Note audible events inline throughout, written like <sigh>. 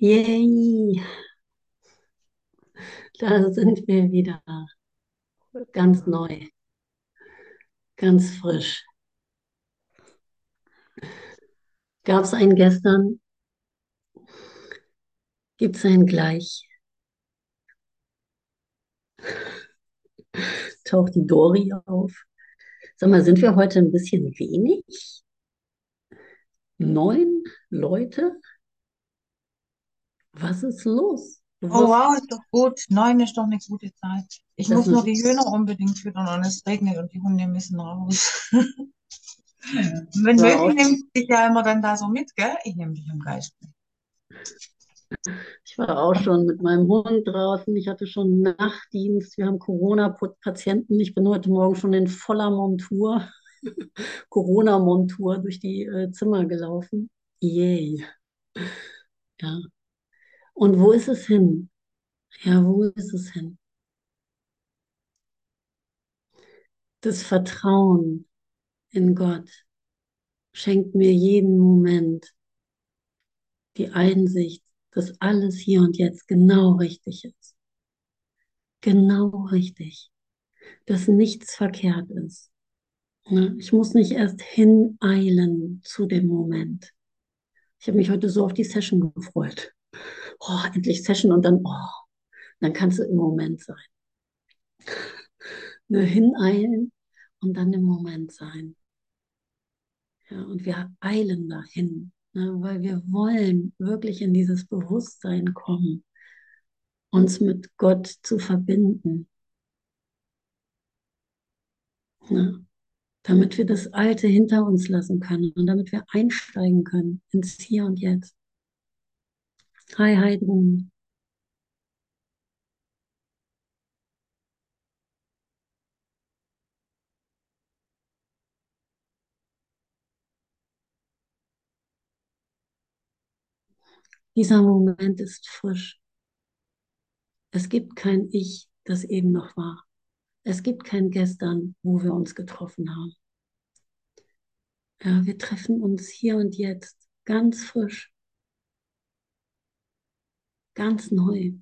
Yay, da sind wir wieder. Ganz neu, ganz frisch. Gab es einen gestern? Gibt es einen gleich? Taucht die Dori auf? Sag mal, sind wir heute ein bisschen wenig? Neun Leute? Was ist los? Du Oh wow, ist doch gut. Neun ist doch eine gute Zeit. Ich muss nur die Hühner unbedingt füttern und es regnet und die Hunde müssen raus. <laughs> Wenn auch, nehme ich dich ja immer dann da so mit, gell? Ich nehme dich im Geist mit. ich war auch schon mit meinem Hund draußen. Ich hatte schon Nachtdienst. Wir haben Corona-Patienten. Ich bin heute Morgen schon in voller Montur, <laughs> Corona-Montur durch die äh, Zimmer gelaufen. Yay. Ja. Und wo ist es hin? Ja, wo ist es hin? Das Vertrauen in Gott schenkt mir jeden Moment die Einsicht, dass alles hier und jetzt genau richtig ist. Genau richtig. Dass nichts verkehrt ist. Ne? Ich muss nicht erst hineilen zu dem Moment. Ich habe mich heute so auf die Session gefreut. Oh, endlich Session und dann, oh, dann kannst du im Moment sein. Ne, hineilen und dann im Moment sein. Ja, und wir eilen dahin, ne, weil wir wollen wirklich in dieses Bewusstsein kommen, uns mit Gott zu verbinden, ne, damit wir das Alte hinter uns lassen können und damit wir einsteigen können ins Hier und Jetzt. Hi, Heidrun. Dieser Moment ist frisch. Es gibt kein Ich, das eben noch war. Es gibt kein Gestern, wo wir uns getroffen haben. Ja, wir treffen uns hier und jetzt ganz frisch, ganz neu.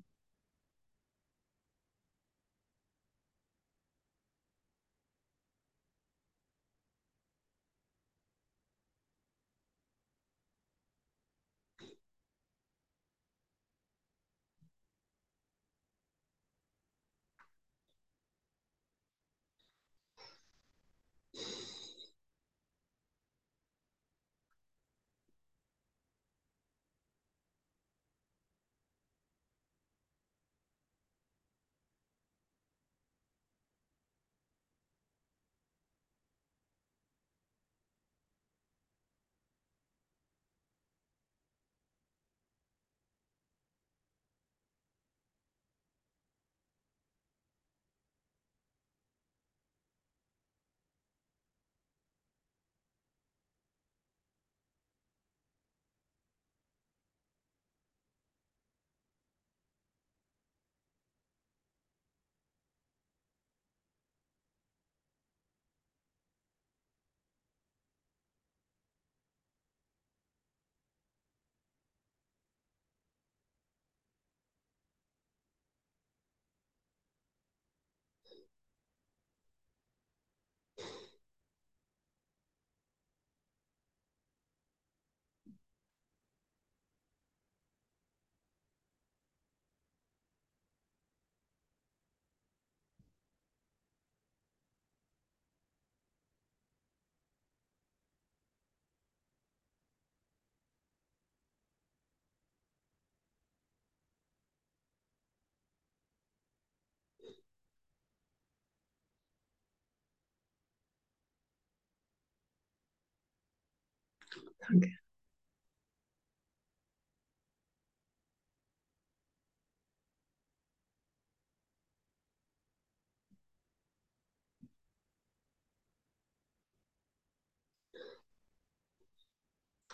Danke.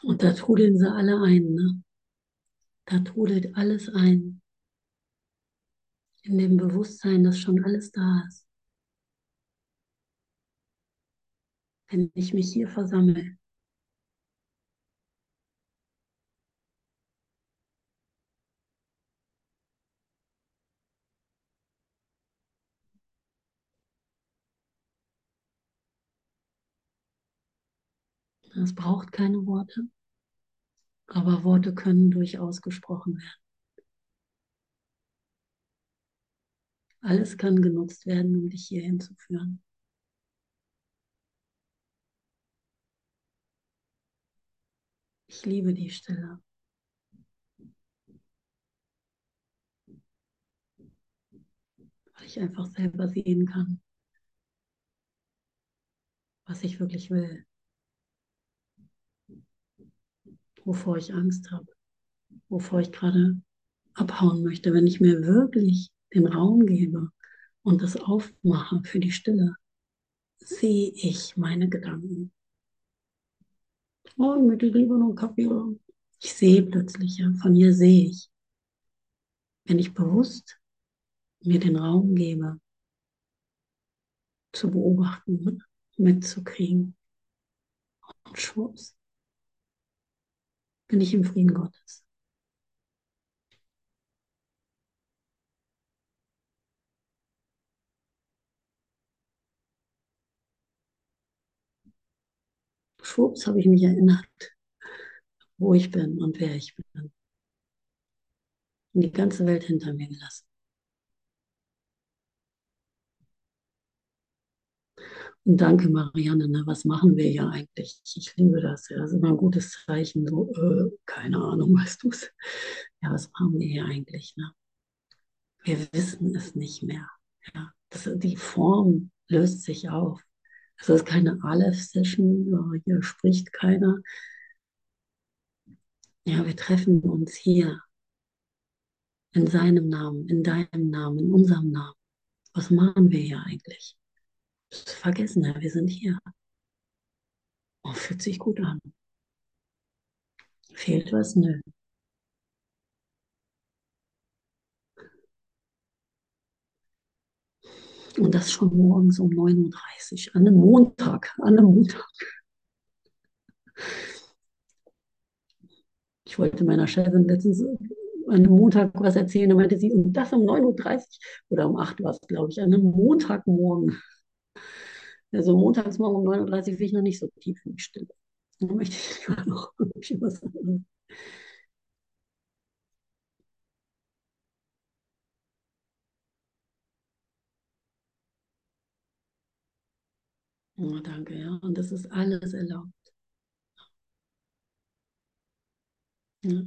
Und da trudeln sie alle ein, ne? Da trudelt alles ein. In dem Bewusstsein, dass schon alles da ist. Wenn ich mich hier versammle.。Es braucht keine Worte, aber Worte können durchaus gesprochen werden. Alles kann genutzt werden, um dich hierhin zu führen. Ich liebe die Stille. Weil ich einfach selber sehen kann, was ich wirklich will. Wovor ich Angst habe. Wovor ich gerade abhauen möchte. Wenn ich mir wirklich den Raum gebe und das aufmache für die Stille, sehe ich meine Gedanken. Morgen mit lieber noch Kaffee. Ich sehe plötzlich, ja, von hier sehe ich. Wenn ich bewusst mir den Raum gebe, zu beobachten, mitzukriegen. Und schwupps, bin ich im Frieden Gottes. Schwupps habe ich mich erinnert, wo ich bin und wer ich bin. Und die ganze Welt hinter mir gelassen. Und danke, Marianne. Ne? Was machen wir ja eigentlich? Ich liebe das. Ja. Das ist immer ein gutes Zeichen. So, äh, keine Ahnung, <laughs> weißt du es? Ja, was machen wir hier eigentlich? Ne? Wir wissen es nicht mehr. Ja. Das, die Form löst sich auf. Es ist keine Aleph-Session, hier spricht keiner. Ja, wir treffen uns hier in seinem Namen, in deinem Namen, in unserem Namen. Was machen wir hier eigentlich? Vergessen, wir sind hier. Oh, fühlt sich gut an. Fehlt was? Nö. Und das schon morgens um 9.30 Uhr, an einem Montag, an einem Montag. Ich wollte meiner Chefin letztens an einem Montag was erzählen, da meinte sie, und das um 9.30 Uhr oder um 8 Uhr war es, glaube ich, an einem Montagmorgen. Also montags morgen um 9.30 Uhr will ich noch nicht so tief in die Stille. Dann möchte ich lieber <laughs> noch was anderes. Oh, danke, ja. Und das ist alles erlaubt. Ja.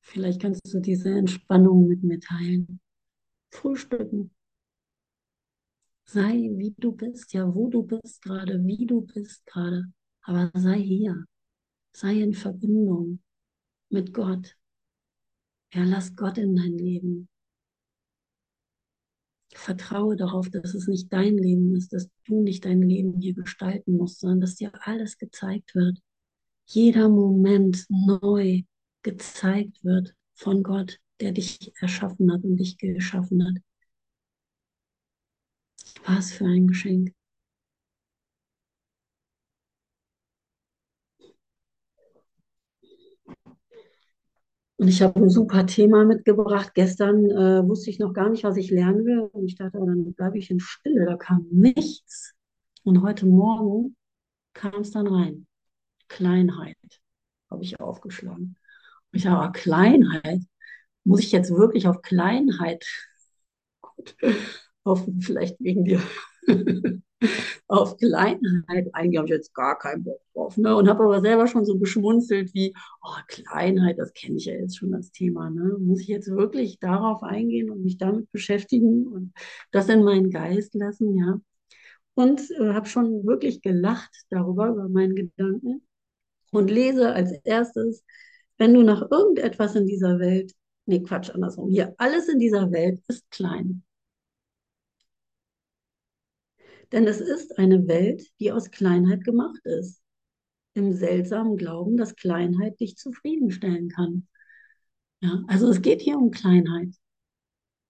Vielleicht kannst du diese Entspannung mit mir teilen. Frühstücken. Sei wie du bist, ja, wo du bist gerade, wie du bist gerade. Aber sei hier. Sei in Verbindung mit Gott. Ja, lass Gott in dein Leben. Vertraue darauf, dass es nicht dein Leben ist, dass du nicht dein Leben hier gestalten musst, sondern dass dir alles gezeigt wird. Jeder Moment neu gezeigt wird von Gott, der dich erschaffen hat und dich geschaffen hat. Was für ein Geschenk. Und ich habe ein super Thema mitgebracht. Gestern äh, wusste ich noch gar nicht, was ich lernen will. Und ich dachte, dann bleibe ich in Stille. Da kam nichts. Und heute Morgen kam es dann rein. Kleinheit habe ich aufgeschlagen. Und ich sage, aber Kleinheit, muss ich jetzt wirklich auf Kleinheit? Gut, auf, vielleicht wegen dir, <laughs> auf Kleinheit eigentlich habe ich jetzt gar keinen Bock drauf. Ne? Und habe aber selber schon so geschmunzelt wie, oh, Kleinheit, das kenne ich ja jetzt schon das Thema. Ne? Muss ich jetzt wirklich darauf eingehen und mich damit beschäftigen und das in meinen Geist lassen, ja. Und äh, habe schon wirklich gelacht darüber, über meinen Gedanken und lese als erstes, wenn du nach irgendetwas in dieser Welt, nee, Quatsch, andersrum, hier, alles in dieser Welt ist klein. Denn es ist eine Welt, die aus Kleinheit gemacht ist. Im seltsamen Glauben, dass Kleinheit dich zufriedenstellen kann. Ja, also es geht hier um Kleinheit.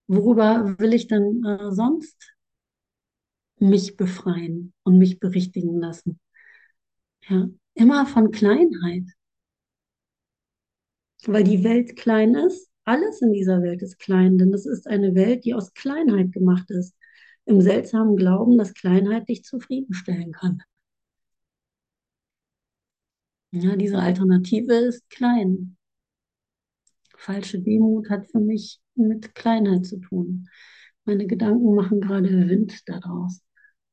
Worüber will ich denn äh, sonst mich befreien und mich berichtigen lassen? Ja, immer von Kleinheit. Weil die Welt klein ist, alles in dieser Welt ist klein, denn es ist eine Welt, die aus Kleinheit gemacht ist im seltsamen Glauben, dass Kleinheit dich zufriedenstellen kann. Ja, diese Alternative ist klein. Falsche Demut hat für mich mit Kleinheit zu tun. Meine Gedanken machen gerade Wind daraus.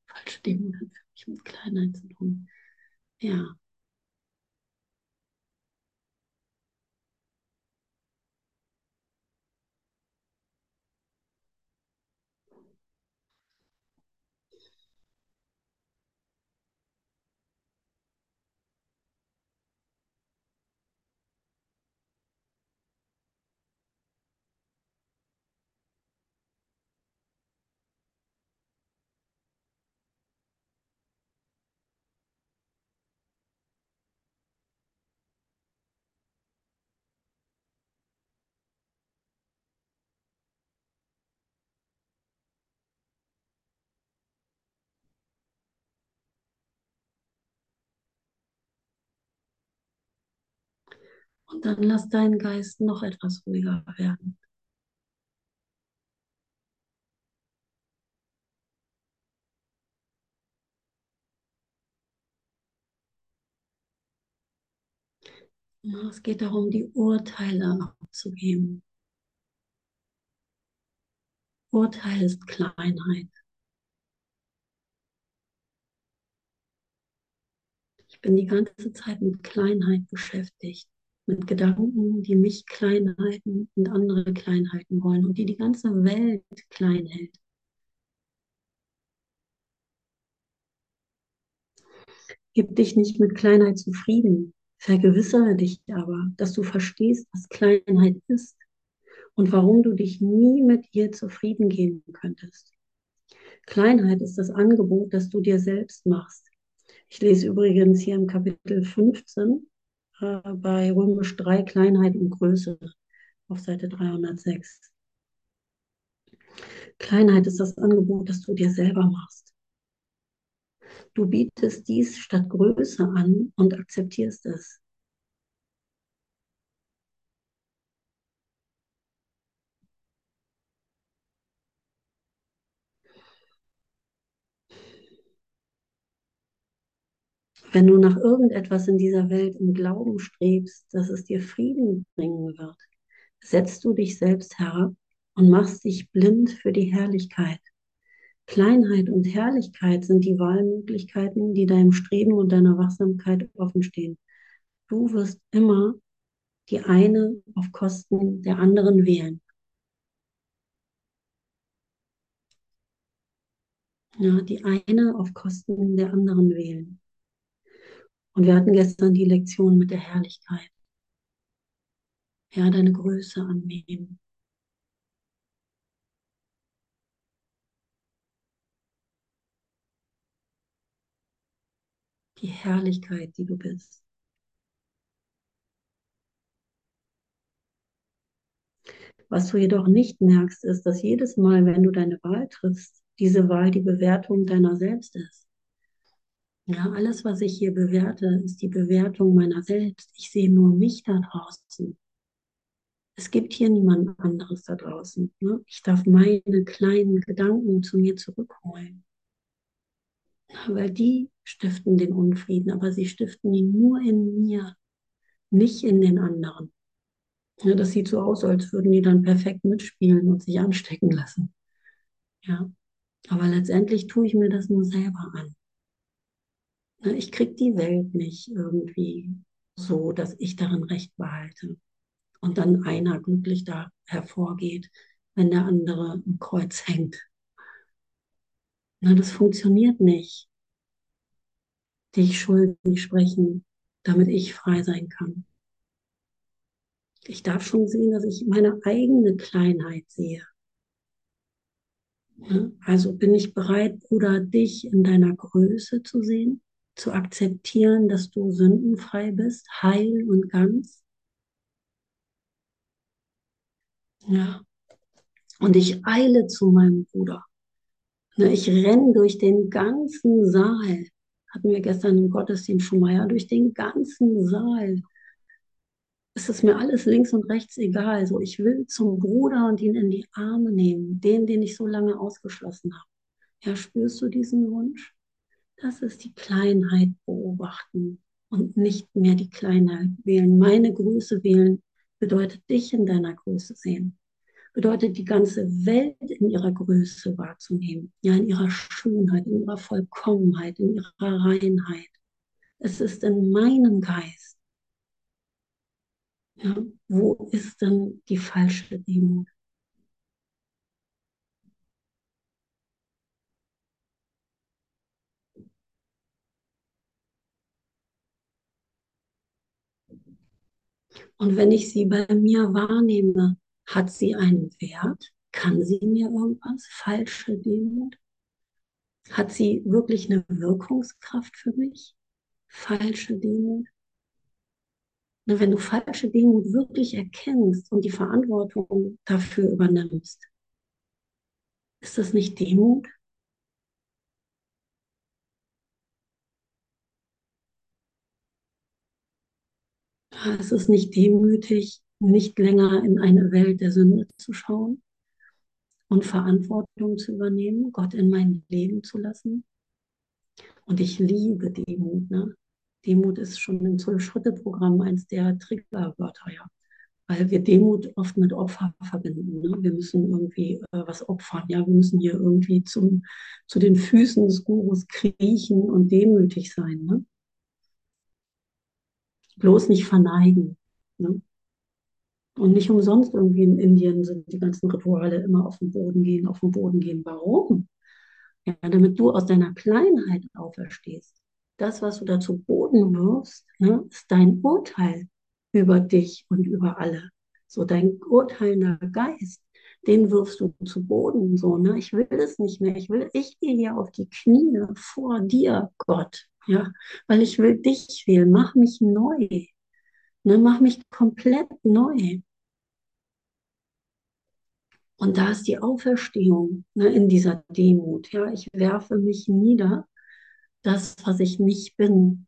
Falsche Demut hat für mich mit Kleinheit zu tun. Ja. Und dann lass deinen Geist noch etwas ruhiger werden. Es geht darum, die Urteile abzugeben. Urteil ist Kleinheit. Ich bin die ganze Zeit mit Kleinheit beschäftigt, mit Gedanken, die mich klein halten und andere klein halten wollen und die die ganze Welt klein hält. Gib dich nicht mit Kleinheit zufrieden. Vergewissere dich aber, dass du verstehst, was Kleinheit ist und warum du dich nie mit ihr zufrieden geben könntest. Kleinheit ist das Angebot, das du dir selbst machst. Ich lese übrigens hier im Kapitel 15 bei Römisch 3 Kleinheit und Größe auf Seite 306. Kleinheit ist das Angebot, das du dir selber machst. Du bietest dies statt Größe an und akzeptierst es. Wenn du nach irgendetwas in dieser Welt im Glauben strebst, dass es dir Frieden bringen wird, setzt du dich selbst herab und machst dich blind für die Herrlichkeit. Kleinheit und Herrlichkeit sind die Wahlmöglichkeiten, die deinem Streben und deiner Wachsamkeit offenstehen. Du wirst immer die eine auf Kosten der anderen wählen. Ja, die eine auf Kosten der anderen wählen. Und wir hatten gestern die Lektion mit der Herrlichkeit. Ja, deine Größe annehmen. Die Herrlichkeit, die du bist. Was du jedoch nicht merkst, ist, dass jedes Mal, wenn du deine Wahl triffst, diese Wahl die Bewertung deiner selbst ist. Ja, alles, was ich hier bewerte, ist die Bewertung meiner selbst. Ich sehe nur mich da draußen. Es gibt hier niemand anderes da draußen. Ne? Ich darf meine kleinen Gedanken zu mir zurückholen. Weil die stiften den Unfrieden, aber sie stiften ihn nur in mir, nicht in den anderen. Ja, das sieht so aus, als würden die dann perfekt mitspielen und sich anstecken lassen. Ja, aber letztendlich tue ich mir das nur selber an. Ich kriege die Welt nicht irgendwie so, dass ich darin Recht behalte. Und dann einer glücklich da hervorgeht, wenn der andere im Kreuz hängt. Na, das funktioniert nicht. Dich schuldig sprechen, damit ich frei sein kann. Ich darf schon sehen, dass ich meine eigene Kleinheit sehe. Ne, also bin ich bereit, Bruder, dich in deiner Größe zu sehen? Zu akzeptieren, dass du sündenfrei bist, heil und ganz. Ja. Und ich eile zu meinem Bruder. Ne, ich renne durch den ganzen Saal. Hatten wir gestern im Gottesdienst schon mal, ja, durch den ganzen Saal. Es ist mir alles links und rechts egal. So, ich will zum Bruder und ihn in die Arme nehmen, den, den ich so lange ausgeschlossen habe. Ja, spürst du diesen Wunsch? Das ist die Kleinheit beobachten und nicht mehr die Kleinheit wählen. Meine Größe wählen bedeutet dich in deiner Größe sehen. Bedeutet die ganze Welt in ihrer Größe wahrzunehmen. Ja, in ihrer Schönheit, in ihrer Vollkommenheit, in ihrer Reinheit. Es ist in meinem Geist. Ja, wo ist denn die falsche Demut? Und wenn ich sie bei mir wahrnehme, hat sie einen Wert? Kann sie mir irgendwas? Falsche Demut? Hat sie wirklich eine Wirkungskraft für mich? Falsche Demut? Na, wenn du falsche Demut wirklich erkennst und die Verantwortung dafür übernimmst, ist das nicht Demut? Es ist nicht demütig, nicht länger in eine Welt der Sünde zu schauen und Verantwortung zu übernehmen, Gott in mein Leben zu lassen. Und ich liebe Demut. Ne? Demut ist schon im Zwölf-Schritte-Programm eins der Triggerwörter, ja. Weil wir Demut oft mit Opfer verbinden. Ne? Wir müssen irgendwie äh, was opfern, ja. Wir müssen hier irgendwie zum, zu den Füßen des Gurus kriechen und demütig sein. Ne? Bloß nicht verneigen. Ne? Und nicht umsonst irgendwie in Indien sind die ganzen Rituale immer auf den Boden gehen, auf den Boden gehen. Warum? Ja, damit du aus deiner Kleinheit auferstehst. Das, was du da zu Boden wirfst, ne, ist dein Urteil über dich und über alle. So dein urteilender Geist, den wirfst du zu Boden. So, ne? Ich will es nicht mehr. Ich will, ich gehe hier auf die Knie vor dir, Gott. Ja, weil ich will dich wählen. Mach mich neu. Ne, mach mich komplett neu. Und da ist die Auferstehung ne, in dieser Demut. Ja, ich werfe mich nieder, das, was ich nicht bin.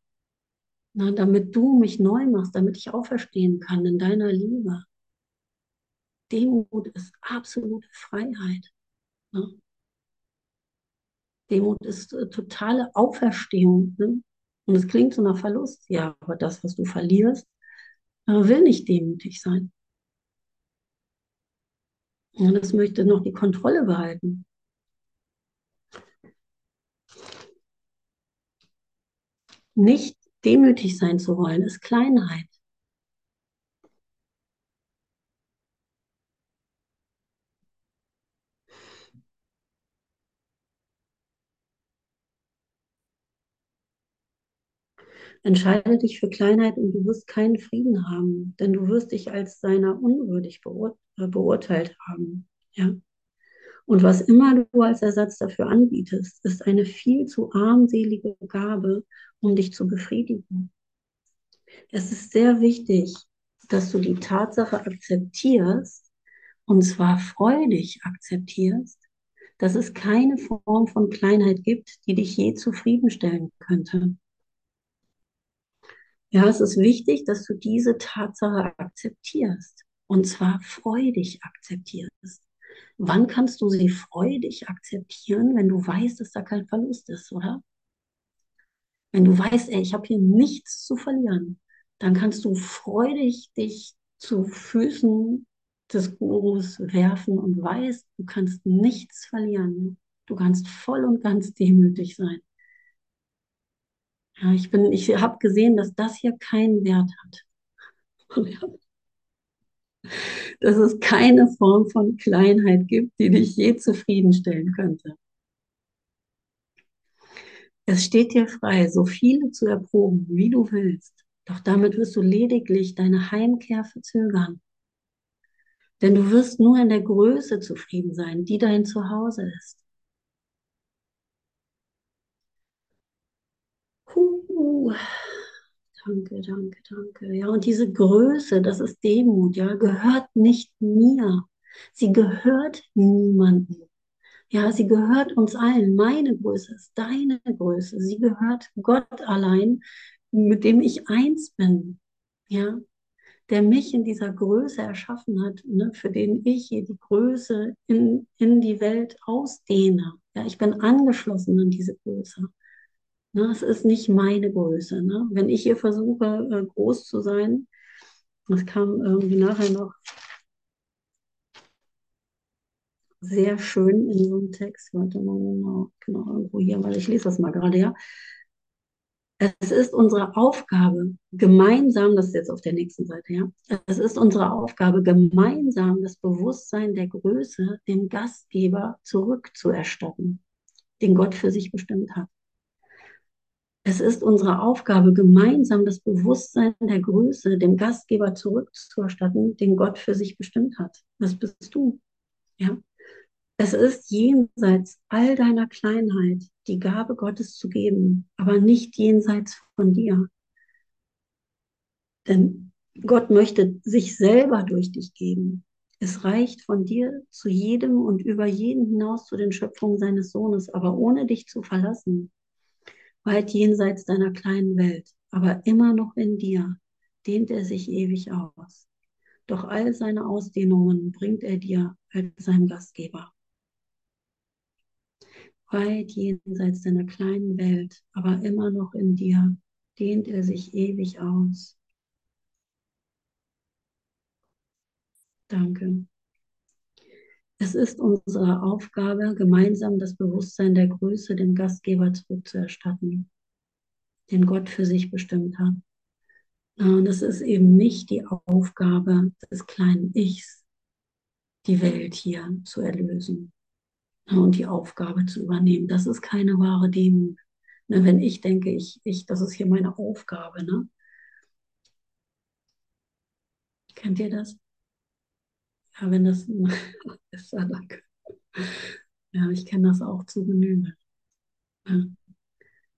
Ne, damit du mich neu machst, damit ich auferstehen kann in deiner Liebe. Demut ist absolute Freiheit. Ne? Demut ist äh, totale Auferstehung. Ne? Und es klingt so nach Verlust. Ja, aber das, was du verlierst, äh, will nicht demütig sein. Und das möchte noch die Kontrolle behalten. Nicht demütig sein zu wollen, ist Kleinheit. Entscheide dich für Kleinheit und du wirst keinen Frieden haben, denn du wirst dich als seiner unwürdig beurt äh, beurteilt haben. Ja? Und was immer du als Ersatz dafür anbietest, ist eine viel zu armselige Gabe, um dich zu befriedigen. Es ist sehr wichtig, dass du die Tatsache akzeptierst, und zwar freudig akzeptierst, dass es keine Form von Kleinheit gibt, die dich je zufriedenstellen könnte. Ja, es ist wichtig, dass du diese Tatsache akzeptierst und zwar freudig akzeptierst. Wann kannst du sie freudig akzeptieren, wenn du weißt, dass da kein Verlust ist, oder? Wenn du weißt, ey, ich habe hier nichts zu verlieren, dann kannst du freudig dich zu Füßen des Gurus werfen und weißt, du kannst nichts verlieren. Du kannst voll und ganz demütig sein. Ja, ich bin, ich habe gesehen, dass das hier keinen Wert hat. Dass es keine Form von Kleinheit gibt, die dich je zufriedenstellen könnte. Es steht dir frei, so viele zu erproben, wie du willst. Doch damit wirst du lediglich deine Heimkehr verzögern. Denn du wirst nur in der Größe zufrieden sein, die dein Zuhause ist. Danke, danke, danke. Ja, und diese Größe, das ist Demut, ja, gehört nicht mir. Sie gehört niemandem. Ja, sie gehört uns allen. Meine Größe ist deine Größe. Sie gehört Gott allein, mit dem ich eins bin. Ja, der mich in dieser Größe erschaffen hat, ne, für den ich hier die Größe in, in die Welt ausdehne. Ja, ich bin angeschlossen an diese Größe. Ne? Es ist nicht meine Größe. Ne? Wenn ich hier versuche, äh, groß zu sein, das kam irgendwie nachher noch sehr schön in so einem Text. Warte mal, genau, genau irgendwo hier, weil ich lese das mal gerade, ja. Es ist unsere Aufgabe, gemeinsam, das ist jetzt auf der nächsten Seite, ja, es ist unsere Aufgabe, gemeinsam das Bewusstsein der Größe dem Gastgeber zurückzuerstatten, den Gott für sich bestimmt hat. Es ist unsere Aufgabe, gemeinsam das Bewusstsein der Größe dem Gastgeber zurückzuerstatten, den Gott für sich bestimmt hat. Das bist du. Ja? Es ist jenseits all deiner Kleinheit die Gabe Gottes zu geben, aber nicht jenseits von dir. Denn Gott möchte sich selber durch dich geben. Es reicht von dir zu jedem und über jeden hinaus zu den Schöpfungen seines Sohnes, aber ohne dich zu verlassen weit jenseits deiner kleinen Welt, aber immer noch in dir, dehnt er sich ewig aus. Doch all seine Ausdehnungen bringt er dir als sein Gastgeber. Weit jenseits deiner kleinen Welt, aber immer noch in dir, dehnt er sich ewig aus. Danke. Es ist unsere Aufgabe, gemeinsam das Bewusstsein der Größe dem Gastgeber zurückzuerstatten, den Gott für sich bestimmt hat. Und es ist eben nicht die Aufgabe des kleinen Ichs, die Welt hier zu erlösen und die Aufgabe zu übernehmen. Das ist keine wahre Demut. Ne, wenn ich denke, ich, ich, das ist hier meine Aufgabe, ne? Kennt ihr das? Ja, wenn das <laughs> ist, ja, danke. Ja, ich kenne das auch zu Genüge. Ja.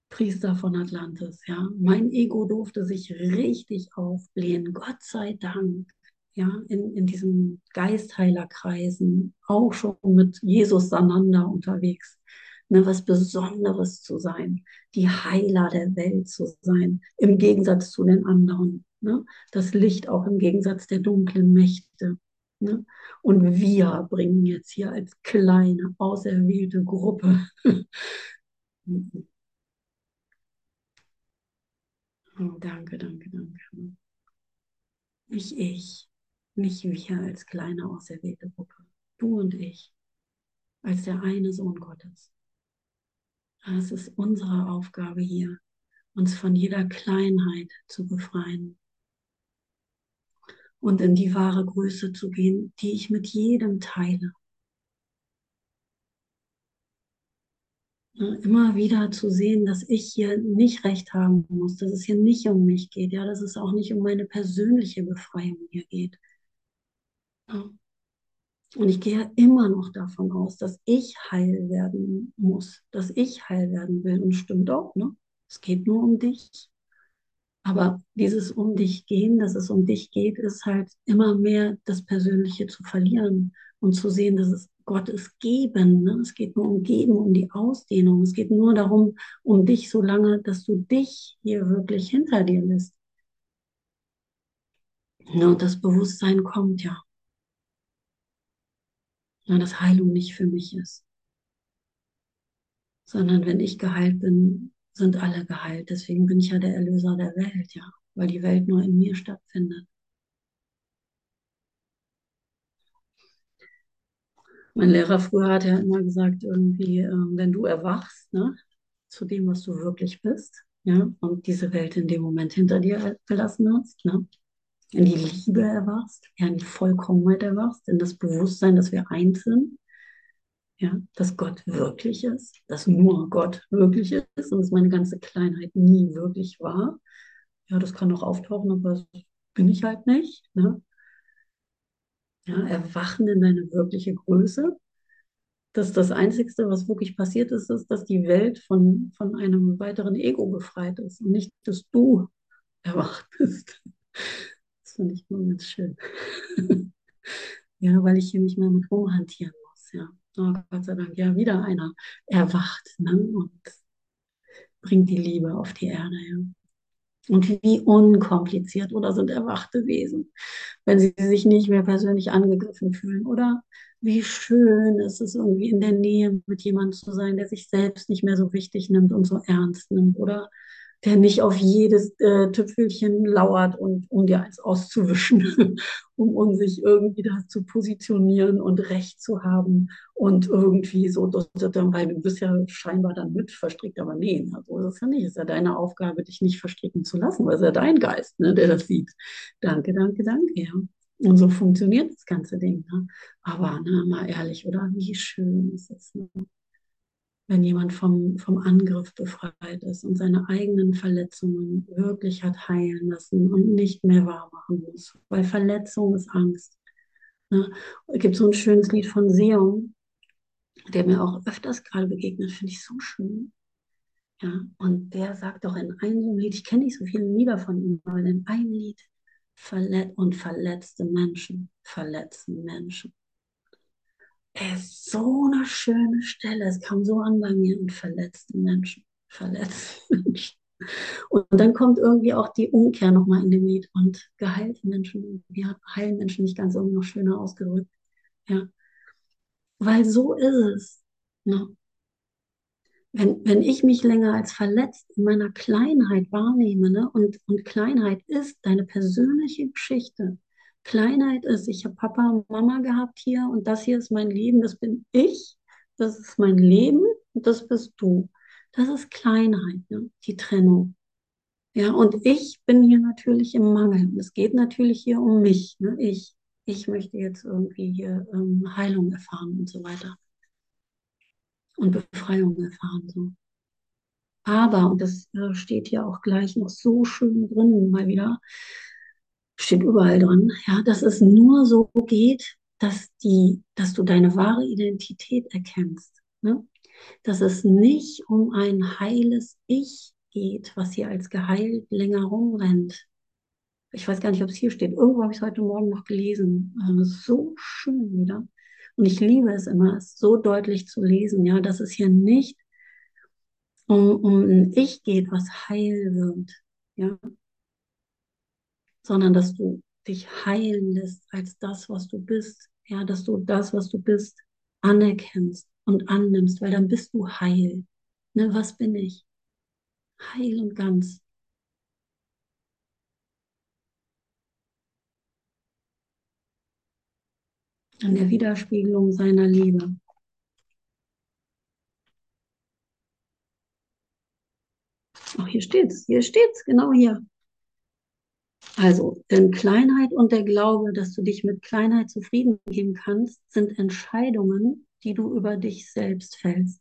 Priester von Atlantis, ja. Mein Ego durfte sich richtig aufblähen, Gott sei Dank. Ja, in, in diesen Geistheilerkreisen, auch schon mit Jesus Sananda unterwegs. Ne, was Besonderes zu sein, die Heiler der Welt zu sein, im Gegensatz zu den anderen. Ne? Das Licht auch im Gegensatz der dunklen Mächte. Ne? Und wir bringen jetzt hier als kleine, auserwählte Gruppe. <laughs> oh, danke, danke, danke. Nicht ich, nicht wir als kleine, auserwählte Gruppe. Du und ich, als der eine Sohn Gottes. Es ist unsere Aufgabe hier, uns von jeder Kleinheit zu befreien und in die wahre Größe zu gehen, die ich mit jedem teile. Immer wieder zu sehen, dass ich hier nicht recht haben muss, dass es hier nicht um mich geht, ja, dass es auch nicht um meine persönliche Befreiung hier geht. Und ich gehe immer noch davon aus, dass ich heil werden muss, dass ich heil werden will. Und stimmt auch, ne? Es geht nur um dich. Aber dieses um dich gehen, dass es um dich geht, ist halt immer mehr das Persönliche zu verlieren und zu sehen, dass es Gott ist geben. Ne? Es geht nur um geben, um die Ausdehnung. Es geht nur darum, um dich so lange, dass du dich hier wirklich hinter dir lässt. Ja, und das Bewusstsein kommt ja. ja. Dass Heilung nicht für mich ist. Sondern wenn ich geheilt bin, sind alle geheilt. Deswegen bin ich ja der Erlöser der Welt, ja, weil die Welt nur in mir stattfindet. Mein Lehrer früher hat ja immer gesagt, irgendwie, äh, wenn du erwachst, ne, zu dem, was du wirklich bist, ja, und diese Welt in dem Moment hinter dir gelassen hast, ne, in die Liebe erwachst, ja, in die Vollkommenheit erwachst, in das Bewusstsein, dass wir eins sind, ja, dass Gott wirklich ist, dass nur Gott wirklich ist und dass meine ganze Kleinheit nie wirklich war. Ja, das kann auch auftauchen, aber das bin ich halt nicht. Ne? Ja, erwachen in deine wirkliche Größe. Das das Einzige, was wirklich passiert ist, ist, dass die Welt von, von einem weiteren Ego befreit ist und nicht, dass du erwacht bist. Das finde ich nur ganz schön. <laughs> ja, weil ich hier nicht mehr mit rumhantieren muss. Ja. Oh, Gott sei Dank, ja, wieder einer erwacht ne? und bringt die Liebe auf die Erde. Ja. Und wie unkompliziert oder sind erwachte Wesen, wenn sie sich nicht mehr persönlich angegriffen fühlen oder wie schön ist es irgendwie in der Nähe mit jemandem zu sein, der sich selbst nicht mehr so wichtig nimmt und so ernst nimmt oder der nicht auf jedes äh, Tüpfelchen lauert und um dir eins auszuwischen, <laughs> um, um sich irgendwie da zu positionieren und Recht zu haben und irgendwie so, weil du bist ja scheinbar dann mit verstrickt, aber nee, also das ist ja nicht, es ist ja deine Aufgabe, dich nicht verstricken zu lassen, weil es ja dein Geist, ne, der das sieht. Danke, danke, danke, ja. Und so funktioniert das ganze Ding. Ne? Aber ne, mal ehrlich, oder? Wie schön ist es, ne? Wenn jemand vom, vom Angriff befreit ist und seine eigenen Verletzungen wirklich hat heilen lassen und nicht mehr wahr machen muss. Weil Verletzung ist Angst. Ne? Es gibt so ein schönes Lied von Seon, der mir auch öfters gerade begegnet, finde ich so schön. Ja, und der sagt auch in einem Lied, ich kenne nicht so viele Lieder von ihm, aber in einem Lied, verlet und verletzte Menschen verletzen Menschen. Ist so eine schöne Stelle. Es kam so an bei mir und verletzte Menschen, verletzte <laughs> Menschen. Und dann kommt irgendwie auch die Umkehr nochmal in dem Lied und geheilte Menschen, ja, heilen Menschen nicht ganz irgendwie noch schöner ausgedrückt. Ja. Weil so ist es. Ne? wenn, wenn ich mich länger als verletzt in meiner Kleinheit wahrnehme, ne, und, und Kleinheit ist deine persönliche Geschichte. Kleinheit ist, ich habe Papa und Mama gehabt hier und das hier ist mein Leben, das bin ich, das ist mein Leben und das bist du. Das ist Kleinheit, ne, die Trennung. Ja, und ich bin hier natürlich im Mangel. es geht natürlich hier um mich. Ne? Ich, ich möchte jetzt irgendwie hier ähm, Heilung erfahren und so weiter und Befreiung erfahren. So. Aber, und das äh, steht hier auch gleich noch so schön drin, mal wieder, steht überall drin, ja, dass es nur so geht, dass, die, dass du deine wahre Identität erkennst. Ne? Dass es nicht um ein heiles Ich geht, was hier als geheilt länger rumrennt. Ich weiß gar nicht, ob es hier steht. Irgendwo habe ich es heute Morgen noch gelesen. Also so schön wieder. Und ich liebe es immer, es so deutlich zu lesen, ja, dass es hier nicht um, um ein Ich geht, was heil wird, ja, sondern dass du dich heilen lässt als das, was du bist, ja, dass du das, was du bist, anerkennst und annimmst, weil dann bist du heil. Ne, was bin ich? Heil und ganz. In der Widerspiegelung seiner Liebe. Ach, hier steht's, hier steht's, genau hier. Also, denn Kleinheit und der Glaube, dass du dich mit Kleinheit zufrieden geben kannst, sind Entscheidungen, die du über dich selbst fällst.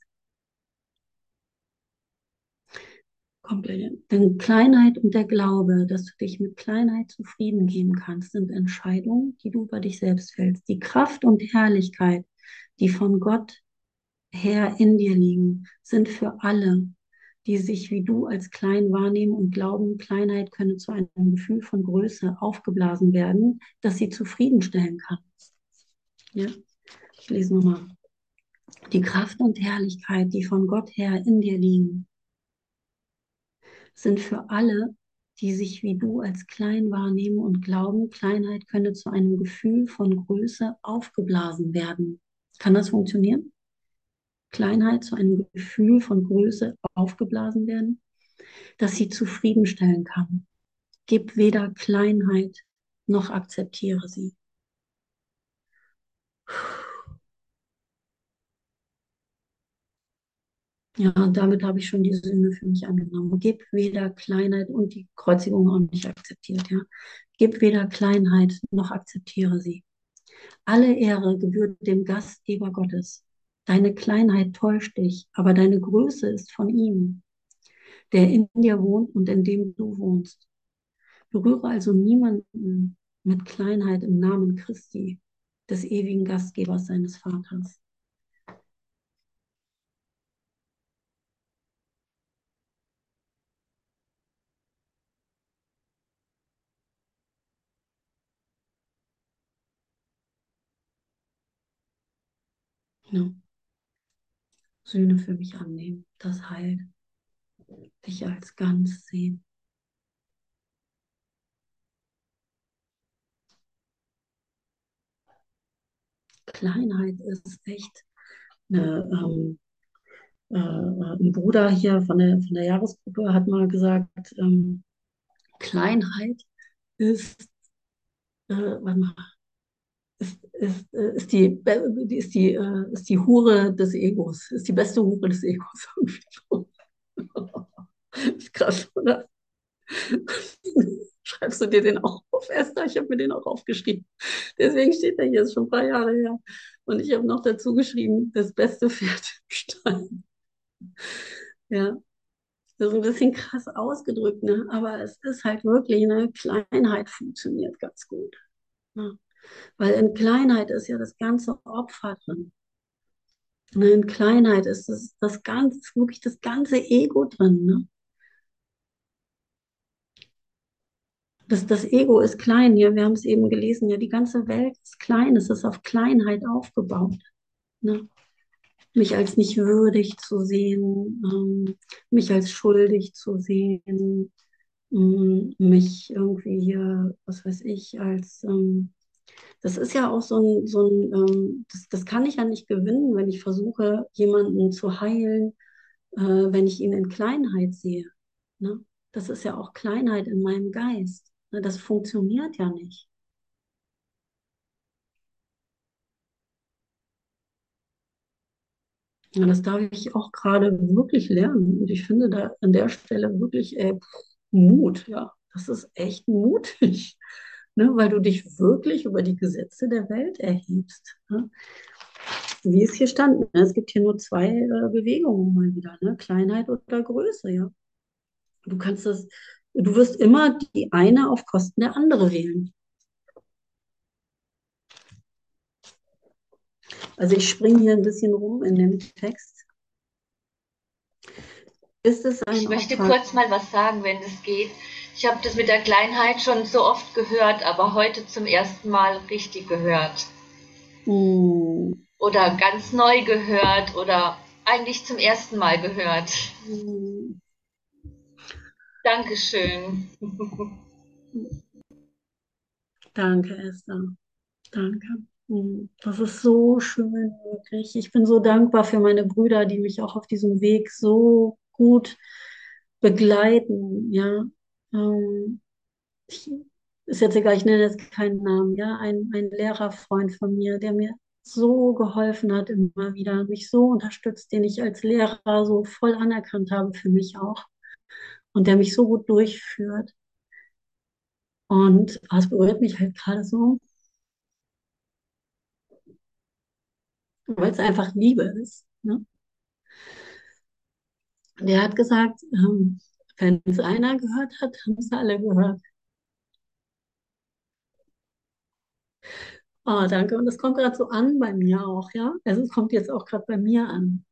Komplett. Denn Kleinheit und der Glaube, dass du dich mit Kleinheit zufrieden geben kannst, sind Entscheidungen, die du über dich selbst fällst. Die Kraft und Herrlichkeit, die von Gott her in dir liegen, sind für alle, die sich wie du als klein wahrnehmen und glauben, Kleinheit könne zu einem Gefühl von Größe aufgeblasen werden, das sie zufriedenstellen kann. Ja? Ich lese nochmal. Die Kraft und Herrlichkeit, die von Gott her in dir liegen, sind für alle, die sich wie du als klein wahrnehmen und glauben, Kleinheit könne zu einem Gefühl von Größe aufgeblasen werden. Kann das funktionieren? Kleinheit zu einem Gefühl von Größe aufgeblasen werden, das sie zufriedenstellen kann. Gib weder Kleinheit noch akzeptiere sie. Ja, und damit habe ich schon die Sünde für mich angenommen. Gib weder Kleinheit und die Kreuzigung auch nicht akzeptiert. Ja. Gib weder Kleinheit noch akzeptiere sie. Alle Ehre gebührt dem Gastgeber Gottes. Deine Kleinheit täuscht dich, aber deine Größe ist von ihm, der in dir wohnt und in dem du wohnst. Berühre also niemanden mit Kleinheit im Namen Christi, des ewigen Gastgebers seines Vaters. Ja. Sühne für mich annehmen, das heilt. Dich als ganz sehen. Kleinheit ist echt eine, ähm, äh, ein Bruder hier von der, von der Jahresgruppe hat mal gesagt, ähm, Kleinheit ist, äh, warte mal, ist, ist, äh, ist, die, ist, die, äh, ist die Hure des Egos, ist die beste Hure des Egos. <laughs> <laughs> ist krass, oder? <laughs> Schreibst du dir den auch auf, Esther? Ich habe mir den auch aufgeschrieben. Deswegen steht er hier, ist schon ein paar Jahre her. Und ich habe noch dazu geschrieben, das beste Pferd im Stall. Ja, das ist ein bisschen krass ausgedrückt, ne? aber es ist halt wirklich eine Kleinheit funktioniert ganz gut. Ne? Weil in Kleinheit ist ja das ganze Opfer drin. Ne? In Kleinheit ist das, das ganze, wirklich das ganze Ego drin. Ne? Das, das Ego ist klein, ja, wir haben es eben gelesen, ja, die ganze Welt ist klein, es ist auf Kleinheit aufgebaut. Ne? Mich als nicht würdig zu sehen, ähm, mich als schuldig zu sehen, ähm, mich irgendwie hier, was weiß ich, als, ähm, das ist ja auch so ein, so ein ähm, das, das kann ich ja nicht gewinnen, wenn ich versuche, jemanden zu heilen, äh, wenn ich ihn in Kleinheit sehe. Ne? Das ist ja auch Kleinheit in meinem Geist. Ne, das funktioniert ja nicht. Ja, das darf ich auch gerade wirklich lernen. Und ich finde da an der Stelle wirklich ey, Mut. Ja, das ist echt mutig, ne? weil du dich wirklich über die Gesetze der Welt erhebst. Ne? Wie es hier stand. Ne? Es gibt hier nur zwei äh, Bewegungen mal wieder, ne? Kleinheit oder Größe. Ja, du kannst das Du wirst immer die eine auf Kosten der andere wählen. Also ich springe hier ein bisschen rum in dem Text. Ist es ein ich möchte Auftrag? kurz mal was sagen, wenn es geht. Ich habe das mit der Kleinheit schon so oft gehört, aber heute zum ersten Mal richtig gehört. Mm. Oder ganz neu gehört oder eigentlich zum ersten Mal gehört. Mm. Dankeschön. Danke, Esther. Danke. Hm, das ist so schön, wirklich. Ich bin so dankbar für meine Brüder, die mich auch auf diesem Weg so gut begleiten. Ja, ähm, ich, ist jetzt egal, ich nenne jetzt keinen Namen. Ja, ein, ein Lehrerfreund von mir, der mir so geholfen hat immer wieder, mich so unterstützt, den ich als Lehrer so voll anerkannt habe für mich auch und der mich so gut durchführt. Und es berührt mich halt gerade so, weil es einfach Liebe ist. Ne? Der hat gesagt, ähm, wenn es einer gehört hat, haben es alle gehört. Oh, danke. Und das kommt gerade so an bei mir auch, ja. Also es kommt jetzt auch gerade bei mir an.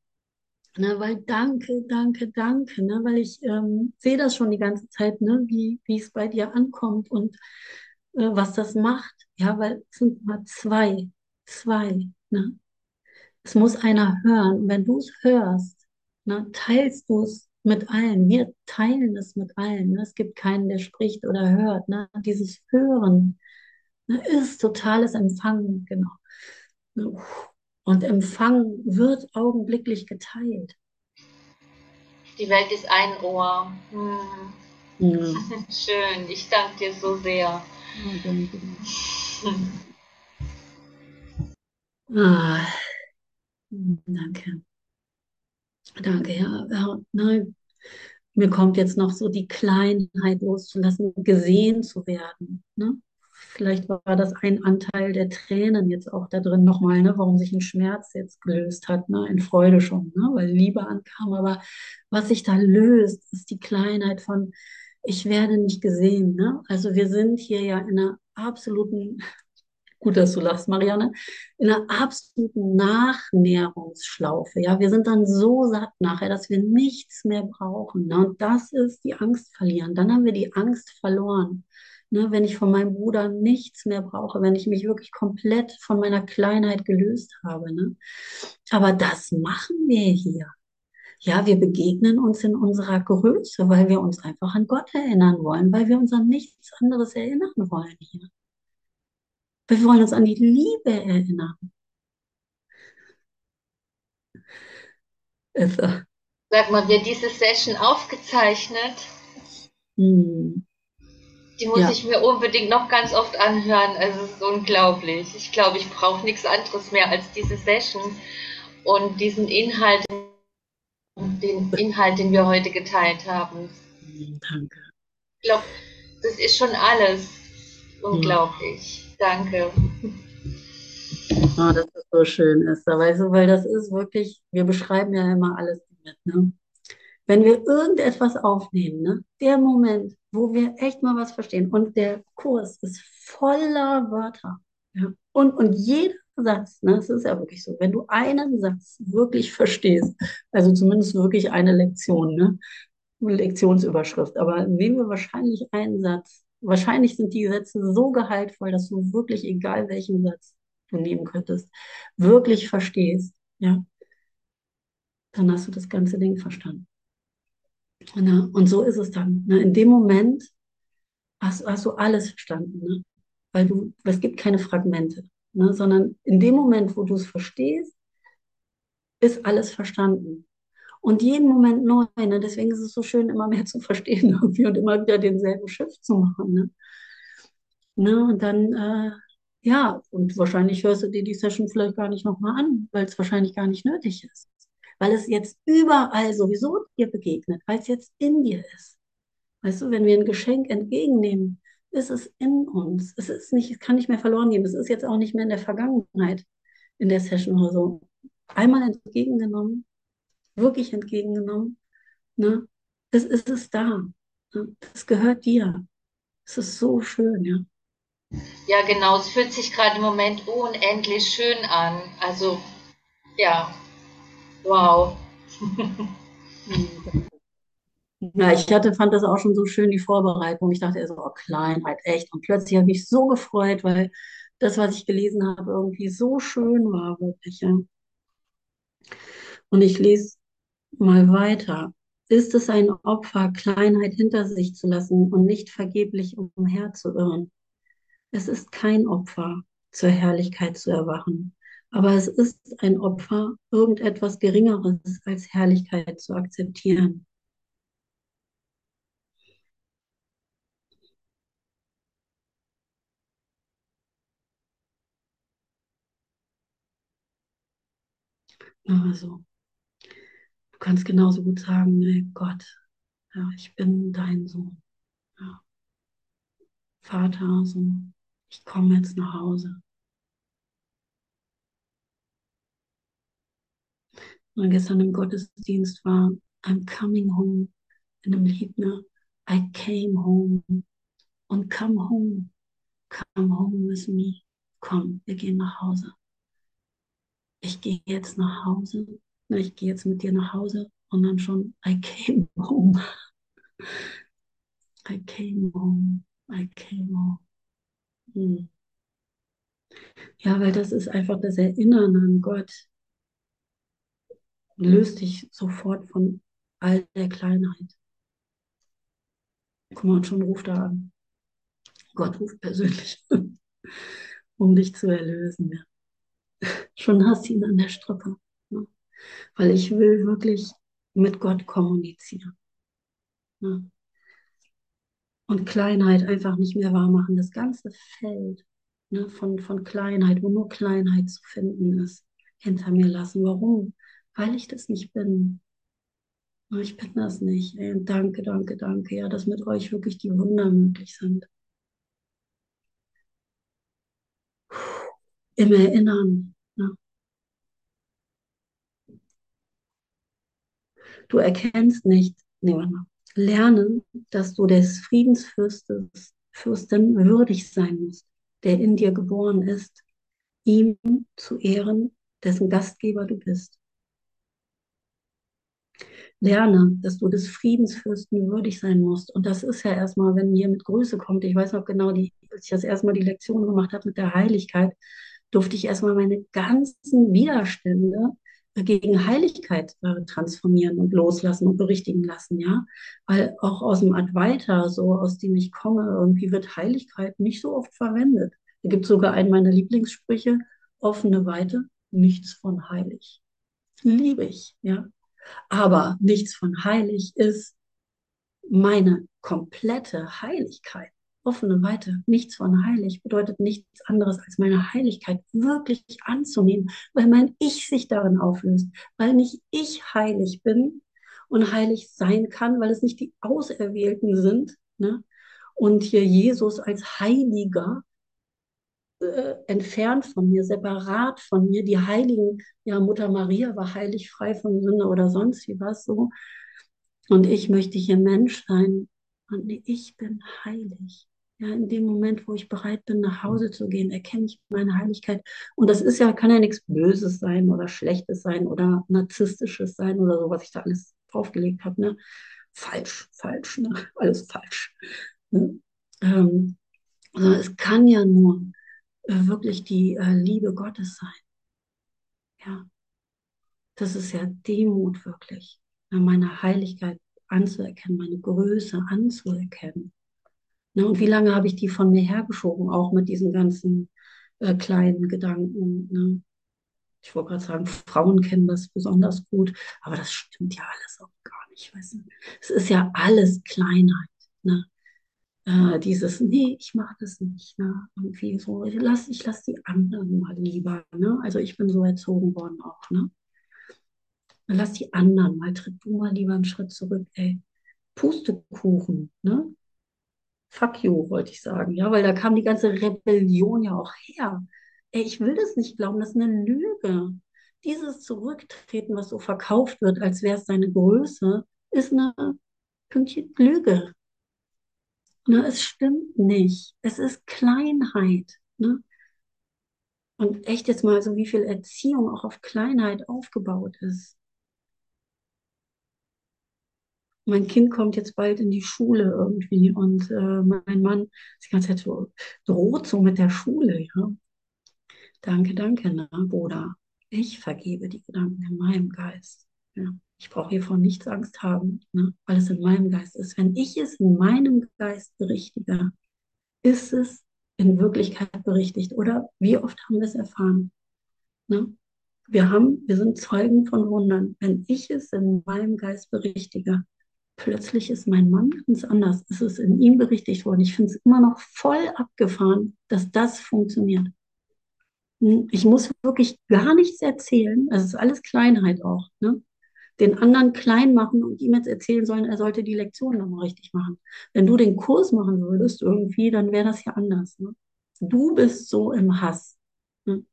Ne, weil danke, danke, danke, ne, weil ich ähm, sehe das schon die ganze Zeit, ne, wie, es bei dir ankommt und äh, was das macht. Ja, weil es sind mal zwei, zwei, ne. Es muss einer hören. Und wenn du es hörst, ne, teilst du es mit allen. Wir teilen es mit allen. Ne? Es gibt keinen, der spricht oder hört. Ne? Dieses Hören ne, ist totales Empfangen, genau. Und Empfang wird augenblicklich geteilt. Die Welt ist ein Ohr. Hm. Ja. <laughs> Schön, ich danke dir so sehr. Ja, danke. ah, danke. Danke, ja. ja nein. Mir kommt jetzt noch so die Kleinheit loszulassen, gesehen zu werden. Ne? Vielleicht war das ein Anteil der Tränen jetzt auch da drin nochmal, ne, warum sich ein Schmerz jetzt gelöst hat, ne, in Freude schon, ne, weil Liebe ankam. Aber was sich da löst, ist die Kleinheit von, ich werde nicht gesehen. Ne? Also wir sind hier ja in einer absoluten, gut, dass du lachst, Marianne, in einer absoluten Nachnährungsschlaufe. Ja, wir sind dann so satt nachher, dass wir nichts mehr brauchen. Ne? Und das ist die Angst verlieren. Dann haben wir die Angst verloren. Ne, wenn ich von meinem Bruder nichts mehr brauche, wenn ich mich wirklich komplett von meiner Kleinheit gelöst habe. Ne? Aber das machen wir hier. Ja, wir begegnen uns in unserer Größe, weil wir uns einfach an Gott erinnern wollen, weil wir uns an nichts anderes erinnern wollen hier. Wir wollen uns an die Liebe erinnern. Also. Sag mal, wird diese Session aufgezeichnet? Hm. Die muss ja. ich mir unbedingt noch ganz oft anhören. Also es ist unglaublich. Ich glaube, ich brauche nichts anderes mehr als diese Session und diesen Inhalt, den Inhalt, den wir heute geteilt haben. Danke. Ich glaube, das ist schon alles. Unglaublich. Hm. Danke. Oh, das ist so schön, Esther. Weißt du, weil das ist wirklich, wir beschreiben ja immer alles mit, ne? Wenn wir irgendetwas aufnehmen, ne? Der Moment, wo wir echt mal was verstehen und der Kurs ist voller Wörter, ja? Und, und jeder Satz, ne? Es ist ja wirklich so, wenn du einen Satz wirklich verstehst, also zumindest wirklich eine Lektion, ne? Lektionsüberschrift, aber nehmen wir wahrscheinlich einen Satz. Wahrscheinlich sind die Sätze so gehaltvoll, dass du wirklich, egal welchen Satz du nehmen könntest, wirklich verstehst, ja, dann hast du das ganze Ding verstanden. Ne? Und so ist es dann. Ne? In dem Moment hast, hast, du alles verstanden, ne? weil du, es gibt keine Fragmente, ne? sondern in dem Moment, wo du es verstehst, ist alles verstanden. Und jeden Moment neu. Ne? Deswegen ist es so schön, immer mehr zu verstehen <laughs> irgendwie und immer wieder denselben Schiff zu machen. Ne? Ne? Und dann, äh, ja, und wahrscheinlich hörst du dir die Session vielleicht gar nicht nochmal an, weil es wahrscheinlich gar nicht nötig ist weil es jetzt überall sowieso dir begegnet, weil es jetzt in dir ist. Weißt du, wenn wir ein Geschenk entgegennehmen, ist es in uns. Es ist nicht, es kann nicht mehr verloren gehen. Es ist jetzt auch nicht mehr in der Vergangenheit in der Session oder so. Einmal entgegengenommen, wirklich entgegengenommen, ne? Es ist es da. Ne? Es gehört dir. Es ist so schön, ja. Ja, genau. Es fühlt sich gerade im Moment unendlich schön an. Also, ja, Wow. <laughs> Ja, ich hatte, fand das auch schon so schön, die Vorbereitung. Ich dachte so, oh, Kleinheit, echt. Und plötzlich habe ich mich so gefreut, weil das, was ich gelesen habe, irgendwie so schön war, wirklich. Ja. Und ich lese mal weiter. Ist es ein Opfer, Kleinheit hinter sich zu lassen und nicht vergeblich umherzuirren? Es ist kein Opfer, zur Herrlichkeit zu erwachen. Aber es ist ein Opfer, irgendetwas Geringeres als Herrlichkeit zu akzeptieren. Also, kannst genauso gut sagen, ey Gott, ja, ich bin dein Sohn. Ja. Vater, Sohn, ich komme jetzt nach Hause. Und gestern im Gottesdienst war I'm coming home in einem Lied, ne? I came home und come home, come home with me. Komm, wir gehen nach Hause. Ich gehe jetzt nach Hause. Ich gehe jetzt mit dir nach Hause und dann schon I came home. I came home. I came home. Hm. Ja, weil das ist einfach das Erinnern an Gott löst dich sofort von all der Kleinheit. Guck mal, und schon ruft er an. Gott ruft persönlich, <laughs> um dich zu erlösen. Ja. <laughs> Schon hast du ihn an der Strippe. Weil ich will wirklich mit Gott kommunizieren. Ne? Und Kleinheit einfach nicht mehr wahr machen. Das ganze Feld ne, von, von Kleinheit, wo nur Kleinheit zu finden ist, hinter mir lassen. Warum? weil ich das nicht bin. Ich bin das nicht. Ey, danke, danke, danke, ja, dass mit euch wirklich die Wunder möglich sind. Im Erinnern. Ne? Du erkennst nicht, nee. Lernen, dass du des Friedensfürstes, Fürsten würdig sein musst, der in dir geboren ist, ihm zu ehren, dessen Gastgeber du bist. Lerne, dass du des Friedensfürsten würdig sein musst. Und das ist ja erstmal, wenn hier mit Größe kommt, ich weiß noch genau, die, als ich das erstmal die Lektion gemacht habe mit der Heiligkeit, durfte ich erstmal meine ganzen Widerstände gegen Heiligkeit äh, transformieren und loslassen und berichtigen lassen, ja. Weil auch aus dem Advaita, so aus dem ich komme, irgendwie wird Heiligkeit nicht so oft verwendet. Da gibt sogar einen meiner Lieblingssprüche, offene Weite, nichts von heilig. Liebe ich, ja. Aber nichts von heilig ist meine komplette Heiligkeit. Offene Weite, nichts von heilig bedeutet nichts anderes als meine Heiligkeit wirklich anzunehmen, weil mein Ich sich darin auflöst, weil nicht ich heilig bin und heilig sein kann, weil es nicht die Auserwählten sind. Ne? Und hier Jesus als Heiliger äh, entfernt von mir, separat von mir. Die Heiligen, ja, Mutter Maria war heilig, frei von Sünde oder sonst wie was so. Und ich möchte hier Mensch sein. Und ich bin heilig. Ja, in dem Moment, wo ich bereit bin, nach Hause zu gehen, erkenne ich meine Heiligkeit. Und das ist ja, kann ja nichts Böses sein oder Schlechtes sein oder Narzisstisches sein oder so, was ich da alles draufgelegt habe. Ne? Falsch, falsch, ne? <laughs> alles falsch. Ne? Ähm, also es kann ja nur äh, wirklich die äh, Liebe Gottes sein. Ja, das ist ja Demut wirklich, meine Heiligkeit anzuerkennen, meine Größe anzuerkennen. Ne, und wie lange habe ich die von mir hergeschoben, auch mit diesen ganzen äh, kleinen Gedanken. Ne? Ich wollte gerade sagen, Frauen kennen das besonders gut, aber das stimmt ja alles auch gar nicht. Weißt du? Es ist ja alles Kleinheit. Ne? äh, dieses, nee, ich mache das nicht, ne? Irgendwie so, ich lasse ich lass die anderen mal lieber, ne? Also ich bin so erzogen worden auch, ne? Lass die anderen mal, tritt du mal lieber einen Schritt zurück, ey. Pustekuchen, ne? Fuck you, wollte ich sagen, ja, weil da kam die ganze Rebellion ja auch her. Ey, ich will das nicht glauben, das ist eine Lüge. Dieses Zurücktreten, was so verkauft wird, als wäre es seine Größe, ist eine Lüge. Ne, es stimmt nicht. Es ist Kleinheit. Ne? Und echt jetzt mal so, wie viel Erziehung auch auf Kleinheit aufgebaut ist. Mein Kind kommt jetzt bald in die Schule irgendwie und äh, mein Mann ist die ganze Zeit so, droht so mit der Schule. Ja? Danke, danke, ne, Bruder. Ich vergebe die Gedanken in meinem Geist. Ja. Ich brauche hiervon nichts Angst haben, ne, weil es in meinem Geist ist. Wenn ich es in meinem Geist berichtige, ist es in Wirklichkeit berichtigt. Oder wie oft haben wir es erfahren? Ne? Wir, haben, wir sind Zeugen von Wundern. Wenn ich es in meinem Geist berichtige, plötzlich ist mein Mann ganz anders. Es ist in ihm berichtigt worden. Ich finde es immer noch voll abgefahren, dass das funktioniert. Hm, ich muss wirklich gar nichts erzählen. Es ist alles Kleinheit auch. Ne? den anderen klein machen und ihm jetzt erzählen sollen, er sollte die Lektion nochmal richtig machen. Wenn du den Kurs machen würdest irgendwie, dann wäre das ja anders. Ne? Du bist so im Hass. Ne?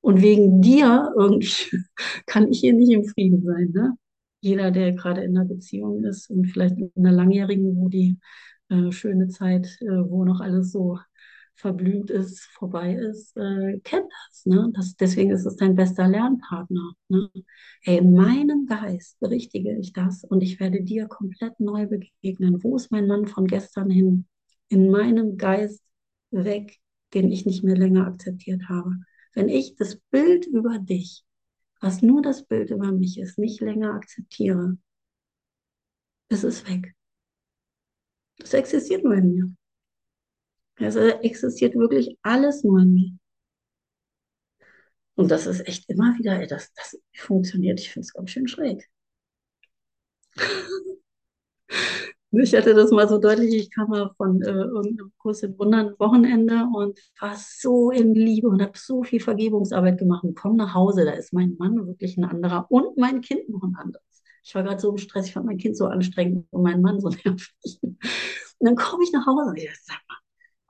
Und wegen dir irgendwie <laughs> kann ich hier nicht im Frieden sein. Ne? Jeder, der gerade in einer Beziehung ist und vielleicht in einer langjährigen, wo die äh, schöne Zeit, äh, wo noch alles so verblüht ist, vorbei ist, äh, kennt das, ne? das. Deswegen ist es dein bester Lernpartner. Ne? Ey, in meinem Geist berichtige ich das und ich werde dir komplett neu begegnen. Wo ist mein Mann von gestern hin? In meinem Geist weg, den ich nicht mehr länger akzeptiert habe. Wenn ich das Bild über dich, was nur das Bild über mich ist, nicht länger akzeptiere, ist es weg. Das existiert nur in mir. Also existiert wirklich alles nur in mir. Und das ist echt immer wieder, das, das funktioniert. Ich finde es ganz schön schräg. <laughs> Ich hatte das mal so deutlich, ich kam mal von äh, irgendeinem Kurs in Wundern Wochenende und war so in Liebe und habe so viel Vergebungsarbeit gemacht und komme nach Hause, da ist mein Mann wirklich ein anderer und mein Kind noch ein anderes. Ich war gerade so im Stress, ich fand mein Kind so anstrengend und mein Mann so <laughs> nervig. Und dann komme ich nach Hause und ich sag mal,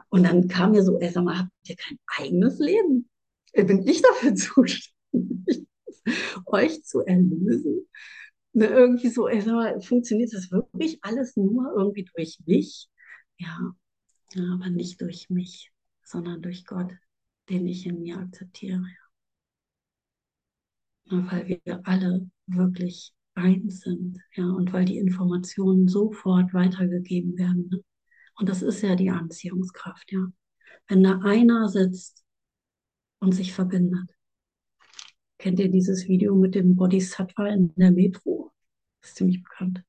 und dann kam mir so, ey, sag mal, habt ihr kein eigenes Leben? Bin ich dafür <laughs> zuständig, euch zu erlösen? Ne, irgendwie so, mal, funktioniert das wirklich alles nur irgendwie durch mich? Ja, ja, aber nicht durch mich, sondern durch Gott, den ich in mir akzeptiere. Ja, weil wir alle wirklich eins sind, ja, und weil die Informationen sofort weitergegeben werden. Ne? Und das ist ja die Anziehungskraft, ja. Wenn da einer sitzt und sich verbindet. Kennt ihr dieses Video mit dem Bodhisattva in der Metro? Das ist ziemlich bekannt.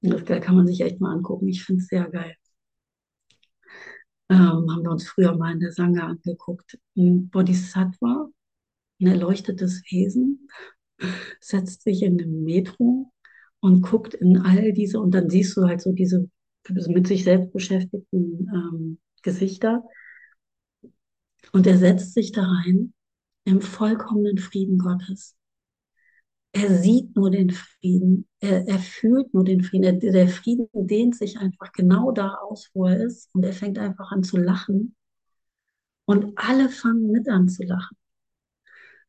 Das kann man sich echt mal angucken. Ich finde es sehr geil. Ähm, haben wir uns früher mal in der Sangha angeguckt. Ein Bodhisattva, ein erleuchtetes Wesen, setzt sich in den Metro und guckt in all diese, und dann siehst du halt so diese mit sich selbst beschäftigten ähm, Gesichter. Und er setzt sich da rein im vollkommenen Frieden Gottes. Er sieht nur den Frieden, er, er fühlt nur den Frieden. Er, der Frieden dehnt sich einfach genau da aus, wo er ist. Und er fängt einfach an zu lachen. Und alle fangen mit an zu lachen.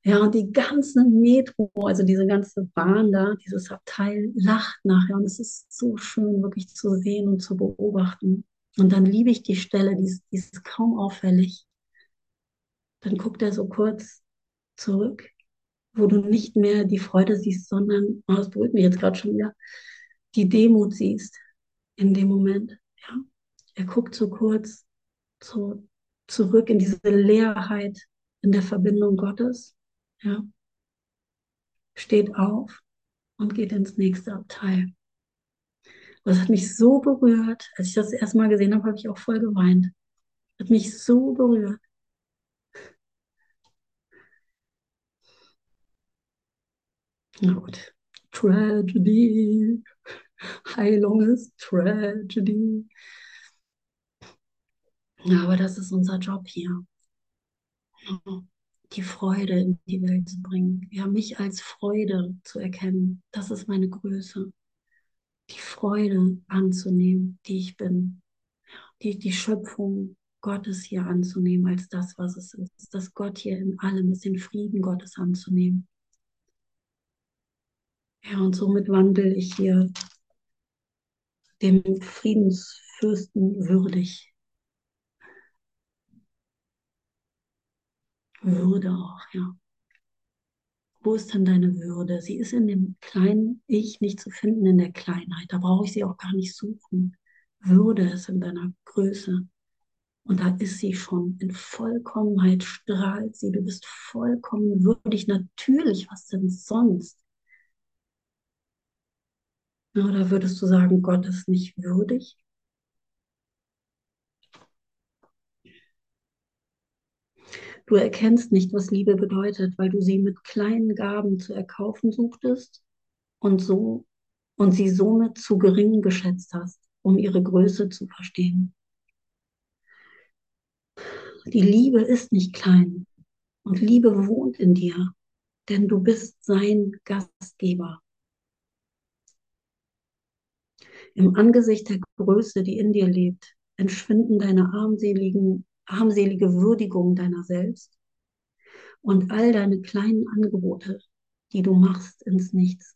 Ja, und die ganze Metro, also diese ganze Bahn da, dieses Abteil lacht nachher. Und es ist so schön, wirklich zu sehen und zu beobachten. Und dann liebe ich die Stelle, die ist, die ist kaum auffällig. Dann guckt er so kurz zurück, wo du nicht mehr die Freude siehst, sondern, oh, das berührt mich jetzt gerade schon wieder, die Demut siehst in dem Moment. Ja? Er guckt so kurz so zurück in diese Leerheit in der Verbindung Gottes ja, steht auf und geht ins nächste Abteil. Das hat mich so berührt. Als ich das erstmal gesehen habe, habe ich auch voll geweint. Hat mich so berührt. Na gut. Tragedy. Heilung ist Tragedy. Aber das ist unser Job hier die Freude in die Welt zu bringen. Ja, mich als Freude zu erkennen. Das ist meine Größe. Die Freude anzunehmen, die ich bin. Die, die Schöpfung Gottes hier anzunehmen als das, was es ist. Dass Gott hier in allem ist, den Frieden Gottes anzunehmen. Ja, und somit wandle ich hier dem Friedensfürsten würdig Würde auch, ja. Wo ist denn deine Würde? Sie ist in dem kleinen Ich nicht zu finden, in der Kleinheit. Da brauche ich sie auch gar nicht suchen. Würde ist in deiner Größe. Und da ist sie schon. In Vollkommenheit strahlt sie. Du bist vollkommen würdig. Natürlich, was denn sonst? Oder würdest du sagen, Gott ist nicht würdig? Du erkennst nicht, was Liebe bedeutet, weil du sie mit kleinen Gaben zu erkaufen suchtest und so und sie somit zu gering geschätzt hast, um ihre Größe zu verstehen. Die Liebe ist nicht klein und Liebe wohnt in dir, denn du bist sein Gastgeber. Im Angesicht der Größe, die in dir lebt, entschwinden deine armseligen armselige Würdigung deiner selbst und all deine kleinen Angebote, die du machst, ins Nichts.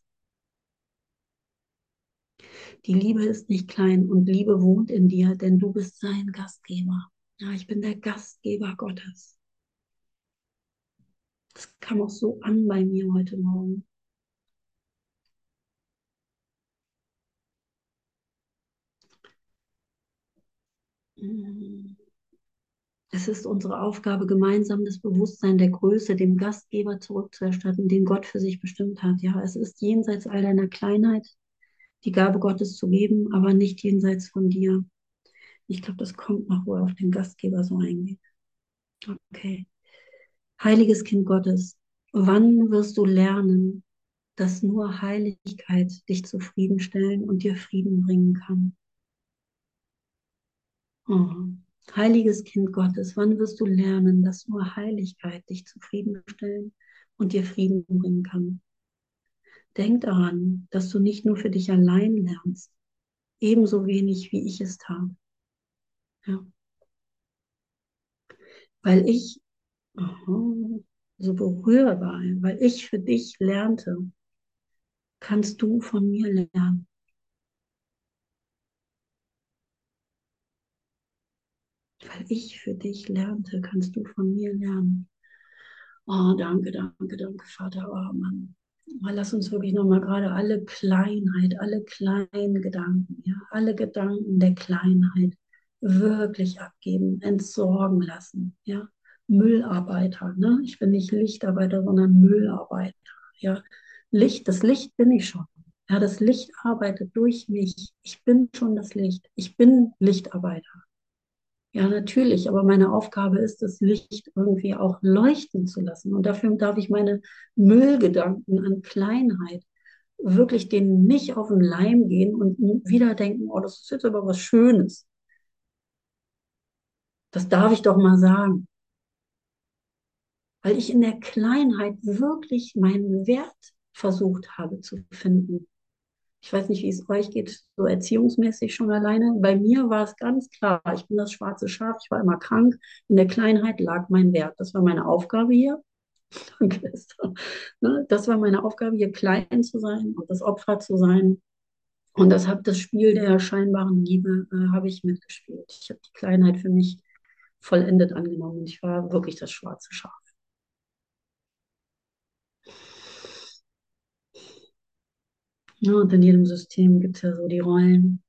Die Liebe ist nicht klein und Liebe wohnt in dir, denn du bist sein Gastgeber. Ja, ich bin der Gastgeber Gottes. Das kam auch so an bei mir heute Morgen. Es ist unsere Aufgabe, gemeinsam das Bewusstsein der Größe dem Gastgeber zurückzuerstatten, den Gott für sich bestimmt hat. Ja, es ist jenseits all deiner Kleinheit, die Gabe Gottes zu geben, aber nicht jenseits von dir. Ich glaube, das kommt noch, wo er auf den Gastgeber so eingeht. Okay. Heiliges Kind Gottes, wann wirst du lernen, dass nur Heiligkeit dich zufriedenstellen und dir Frieden bringen kann? Oh. Heiliges Kind Gottes, wann wirst du lernen, dass nur Heiligkeit dich zufriedenstellen und dir Frieden bringen kann? Denk daran, dass du nicht nur für dich allein lernst, ebenso wenig wie ich es tat. Ja. Weil ich oh, so berührbar, weil ich für dich lernte, kannst du von mir lernen. Weil ich für dich lernte, kannst du von mir lernen. Oh, danke, danke, danke, Vater. Oh Mann. Mal lass uns wirklich nochmal gerade alle Kleinheit, alle kleinen Gedanken, ja, alle Gedanken der Kleinheit wirklich abgeben, entsorgen lassen, ja. Müllarbeiter, ne? Ich bin nicht Lichtarbeiter, sondern Müllarbeiter, ja. Licht, das Licht bin ich schon. Ja, das Licht arbeitet durch mich. Ich bin schon das Licht. Ich bin Lichtarbeiter. Ja, natürlich, aber meine Aufgabe ist das Licht irgendwie auch leuchten zu lassen. Und dafür darf ich meine Müllgedanken an Kleinheit wirklich denen nicht auf den Leim gehen und wieder denken, oh, das ist jetzt aber was Schönes. Das darf ich doch mal sagen. Weil ich in der Kleinheit wirklich meinen Wert versucht habe zu finden. Ich weiß nicht, wie es euch geht, so erziehungsmäßig schon alleine. Bei mir war es ganz klar, ich bin das schwarze Schaf, ich war immer krank. In der Kleinheit lag mein Wert. Das war meine Aufgabe hier. <laughs> Danke, Esther. Ne, das war meine Aufgabe, hier klein zu sein und das Opfer zu sein. Und das, hab, das Spiel der scheinbaren Liebe äh, habe ich mitgespielt. Ich habe die Kleinheit für mich vollendet angenommen. Ich war wirklich das schwarze Schaf. Ja, und in jedem System gibt es ja so die Rollen.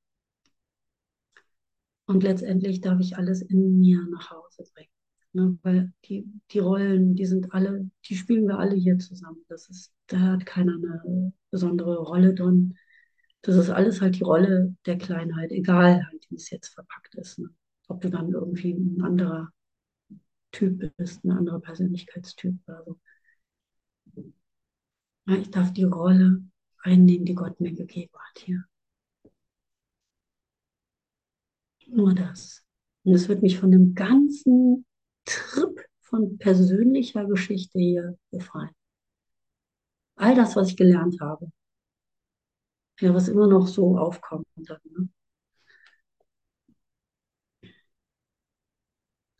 Und letztendlich darf ich alles in mir nach Hause bringen. Ne? Weil die, die Rollen, die sind alle, die spielen wir alle hier zusammen. Das ist, da hat keiner eine besondere Rolle drin. Das ist alles halt die Rolle der Kleinheit, egal halt, wie es jetzt verpackt ist. Ne? Ob du dann irgendwie ein anderer Typ bist, ein anderer Persönlichkeitstyp oder so. Ja, ich darf die Rolle einnehmen, die Gott mir gegeben hat hier. Nur das. Und es wird mich von dem ganzen Trip von persönlicher Geschichte hier befreien. All das, was ich gelernt habe. Ja, was immer noch so aufkommt. Dann, ne?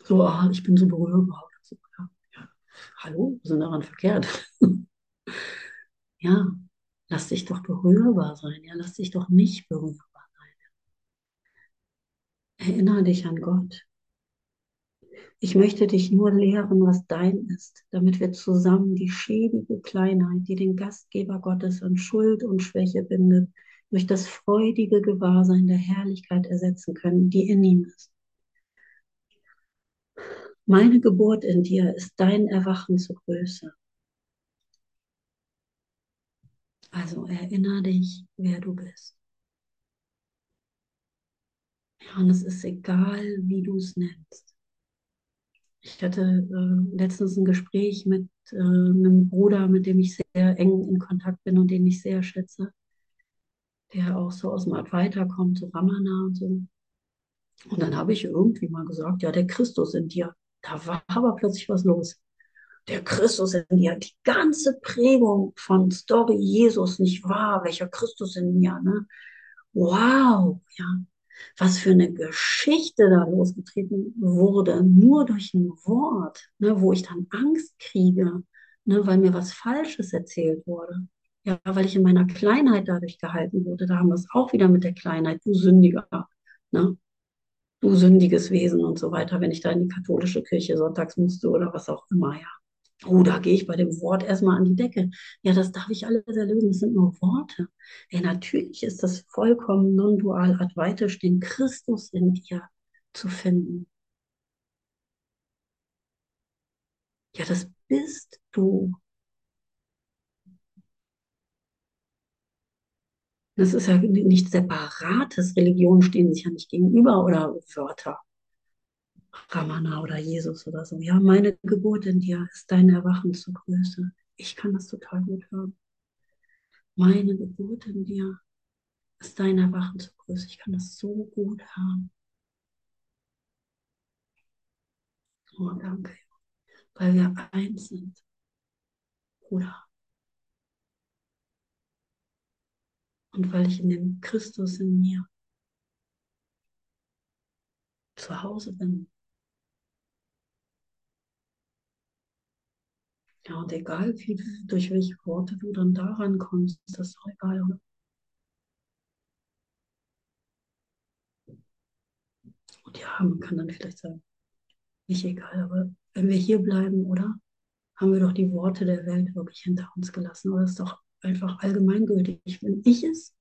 So, ah, ich bin so berührbar. So, ja, ja. Hallo, was ist daran verkehrt? <laughs> ja, lass dich doch berührbar sein. Ja, lass dich doch nicht berührbar sein. Erinnere dich an Gott. Ich möchte dich nur lehren, was dein ist, damit wir zusammen die schäbige Kleinheit, die den Gastgeber Gottes an Schuld und Schwäche bindet, durch das freudige Gewahrsein der Herrlichkeit ersetzen können, die in ihm ist. Meine Geburt in dir ist dein Erwachen zur Größe. Also erinnere dich, wer du bist. Ja, und es ist egal, wie du es nennst. Ich hatte äh, letztens ein Gespräch mit äh, einem Bruder, mit dem ich sehr eng in Kontakt bin und den ich sehr schätze, der auch so aus dem Advaita kommt, so Ramana und so. Und dann habe ich irgendwie mal gesagt, ja, der Christus in dir. Da war aber plötzlich was los. Der Christus in mir, die ganze Prägung von Story Jesus, nicht wahr? Welcher Christus in mir, ne? Wow, ja. Was für eine Geschichte da losgetreten wurde, nur durch ein Wort, ne, wo ich dann Angst kriege, ne, weil mir was Falsches erzählt wurde. Ja, weil ich in meiner Kleinheit dadurch gehalten wurde. Da haben wir es auch wieder mit der Kleinheit, du Sündiger. Ne? du sündiges Wesen und so weiter, wenn ich da in die katholische Kirche sonntags musste oder was auch immer, ja. Oh, da gehe ich bei dem Wort erstmal an die Decke. Ja, das darf ich alles erlösen. Das sind nur Worte. Ja, natürlich ist das vollkommen non-dual advaitisch, den Christus in dir zu finden. Ja, das bist du. Das ist ja nicht separates. Religionen stehen sich ja nicht gegenüber oder Wörter. Ramana oder Jesus oder so. Ja, meine Geburt in dir ist dein Erwachen zur Größe. Ich kann das total gut hören. Meine Geburt in dir ist dein Erwachen zur Größe. Ich kann das so gut hören. Oh, danke. Weil wir eins sind. Bruder. und weil ich in dem Christus in mir zu Hause bin. Ja, und egal, wie, durch welche Worte du dann daran kommst, ist das doch egal, oder? Und ja, man kann dann vielleicht sagen, nicht egal, aber wenn wir hier bleiben, oder? Haben wir doch die Worte der Welt wirklich hinter uns gelassen, oder ist doch einfach allgemeingültig, wenn ich es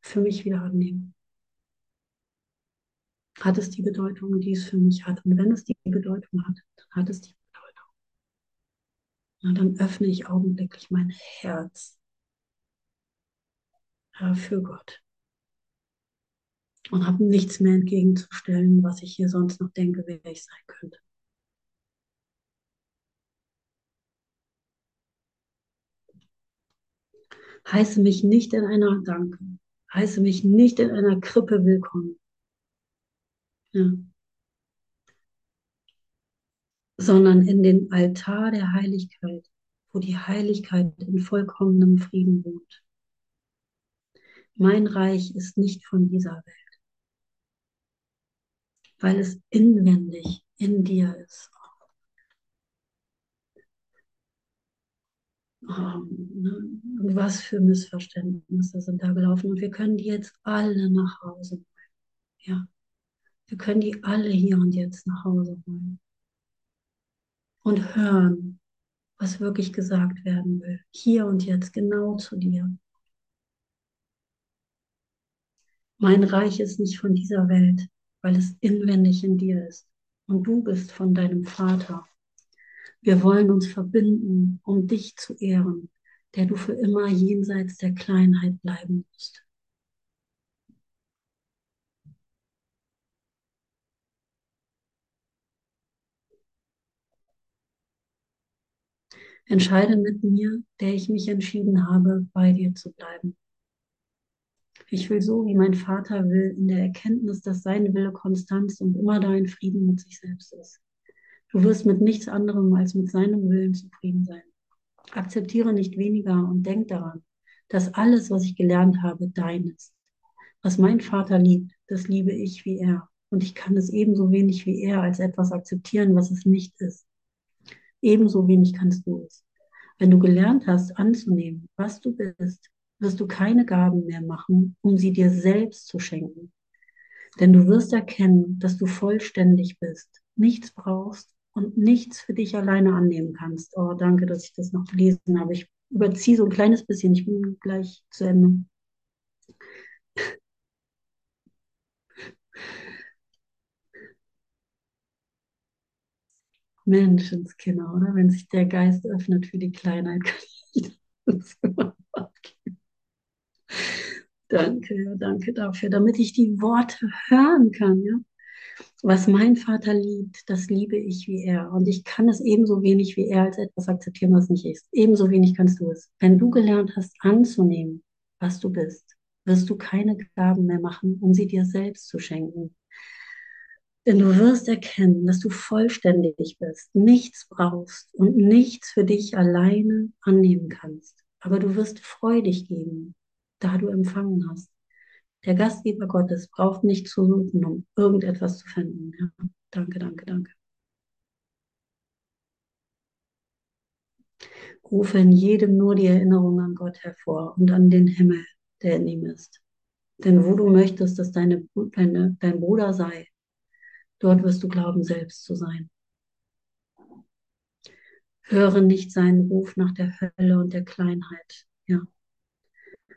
für mich wieder annehme. Hat es die Bedeutung, die es für mich hat? Und wenn es die Bedeutung hat, dann hat es die. Und dann öffne ich augenblicklich mein Herz für Gott. und habe nichts mehr entgegenzustellen, was ich hier sonst noch denke, wer ich sein könnte. Heiße mich nicht in einer Danke, heiße mich nicht in einer Krippe willkommen. Ja. Sondern in den Altar der Heiligkeit, wo die Heiligkeit in vollkommenem Frieden wohnt. Mein Reich ist nicht von dieser Welt, weil es inwendig in dir ist. Und was für Missverständnisse sind da gelaufen. Und wir können die jetzt alle nach Hause holen. Ja. Wir können die alle hier und jetzt nach Hause holen. Und hören, was wirklich gesagt werden will. Hier und jetzt genau zu dir. Mein Reich ist nicht von dieser Welt, weil es inwendig in dir ist. Und du bist von deinem Vater. Wir wollen uns verbinden, um dich zu ehren, der du für immer jenseits der Kleinheit bleiben musst. Entscheide mit mir, der ich mich entschieden habe, bei dir zu bleiben. Ich will so, wie mein Vater will, in der Erkenntnis, dass sein Wille Konstanz und immer dein Frieden mit sich selbst ist. Du wirst mit nichts anderem als mit seinem Willen zufrieden sein. Akzeptiere nicht weniger und denk daran, dass alles, was ich gelernt habe, dein ist. Was mein Vater liebt, das liebe ich wie er. Und ich kann es ebenso wenig wie er als etwas akzeptieren, was es nicht ist. Ebenso wenig kannst du es. Wenn du gelernt hast, anzunehmen, was du bist, wirst du keine Gaben mehr machen, um sie dir selbst zu schenken. Denn du wirst erkennen, dass du vollständig bist, nichts brauchst und nichts für dich alleine annehmen kannst. Oh, danke, dass ich das noch gelesen habe. Ich überziehe so ein kleines bisschen. Ich bin gleich zu Ende. Menschenskinder, oder? Wenn sich der Geist öffnet für die Kleinheit, <laughs> kann ich das Danke, danke dafür, damit ich die Worte hören kann, ja. Was mein Vater liebt, das liebe ich wie er. Und ich kann es ebenso wenig wie er als etwas akzeptieren, was nicht ist. Ebenso wenig kannst du es. Wenn du gelernt hast, anzunehmen, was du bist, wirst du keine Gaben mehr machen, um sie dir selbst zu schenken. Denn du wirst erkennen, dass du vollständig bist, nichts brauchst und nichts für dich alleine annehmen kannst. Aber du wirst freudig geben, da du empfangen hast. Der Gastgeber Gottes braucht nicht zu suchen, um irgendetwas zu finden. Ja, danke, danke, danke. Rufe in jedem nur die Erinnerung an Gott hervor und an den Himmel, der in ihm ist. Denn wo du möchtest, dass deine, deine, dein Bruder sei, dort wirst du glauben, selbst zu sein. Höre nicht seinen Ruf nach der Hölle und der Kleinheit. Ja,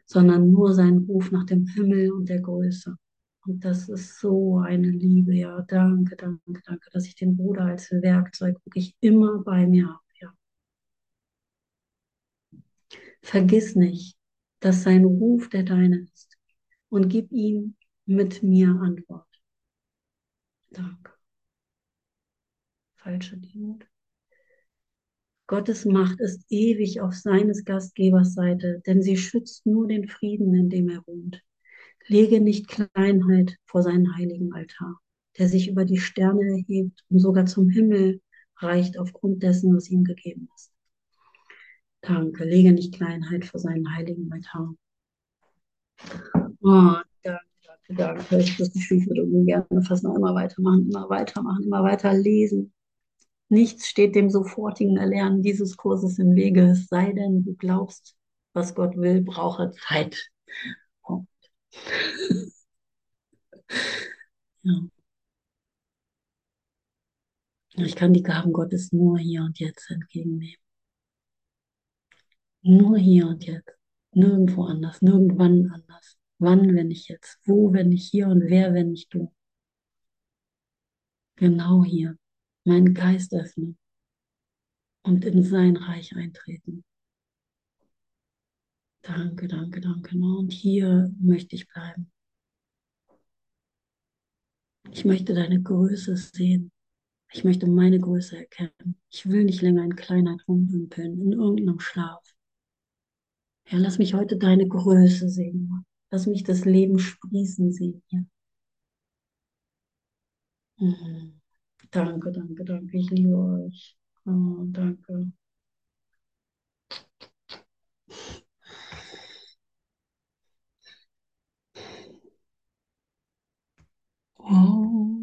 sondern nur seinen Ruf nach dem Himmel und der Größe. Und das ist so eine Liebe, ja. Danke, danke, danke, dass ich den Bruder als Werkzeug wirklich immer bei mir habe, ja. Vergiss nicht, dass sein Ruf der deine ist und gib ihm mit mir Antwort. Danke. Falsche Demut. Gottes Macht ist ewig auf seines Gastgebers Seite, denn sie schützt nur den Frieden, in dem er ruht. Lege nicht Kleinheit vor seinen heiligen Altar, der sich über die Sterne erhebt und sogar zum Himmel reicht aufgrund dessen, was ihm gegeben ist. Danke, lege nicht Kleinheit vor seinen heiligen Altar. Oh, danke, danke, danke. Ich wüsste nicht, ich würde gerne fast noch immer weitermachen, immer weitermachen, immer weiter lesen. Nichts steht dem sofortigen Erlernen dieses Kurses im Wege, es sei denn, du glaubst, was Gott will, brauche Zeit. <laughs> Punkt. ja. Ich kann die Gaben Gottes nur hier und jetzt entgegennehmen. Nur hier und jetzt. Nirgendwo anders, nirgendwann anders. Wann, wenn ich jetzt? Wo, wenn ich hier? Und wer, wenn ich du? Genau hier meinen Geist öffnen und in sein Reich eintreten. Danke, danke, danke. Und hier möchte ich bleiben. Ich möchte deine Größe sehen. Ich möchte meine Größe erkennen. Ich will nicht länger in Kleinheit rumdümpeln, in irgendeinem Schlaf. Ja, lass mich heute deine Größe sehen. Lass mich das Leben sprießen sehen hier. Mhm. Danke, danke, danke. Ich liebe euch. Oh, danke. Oh.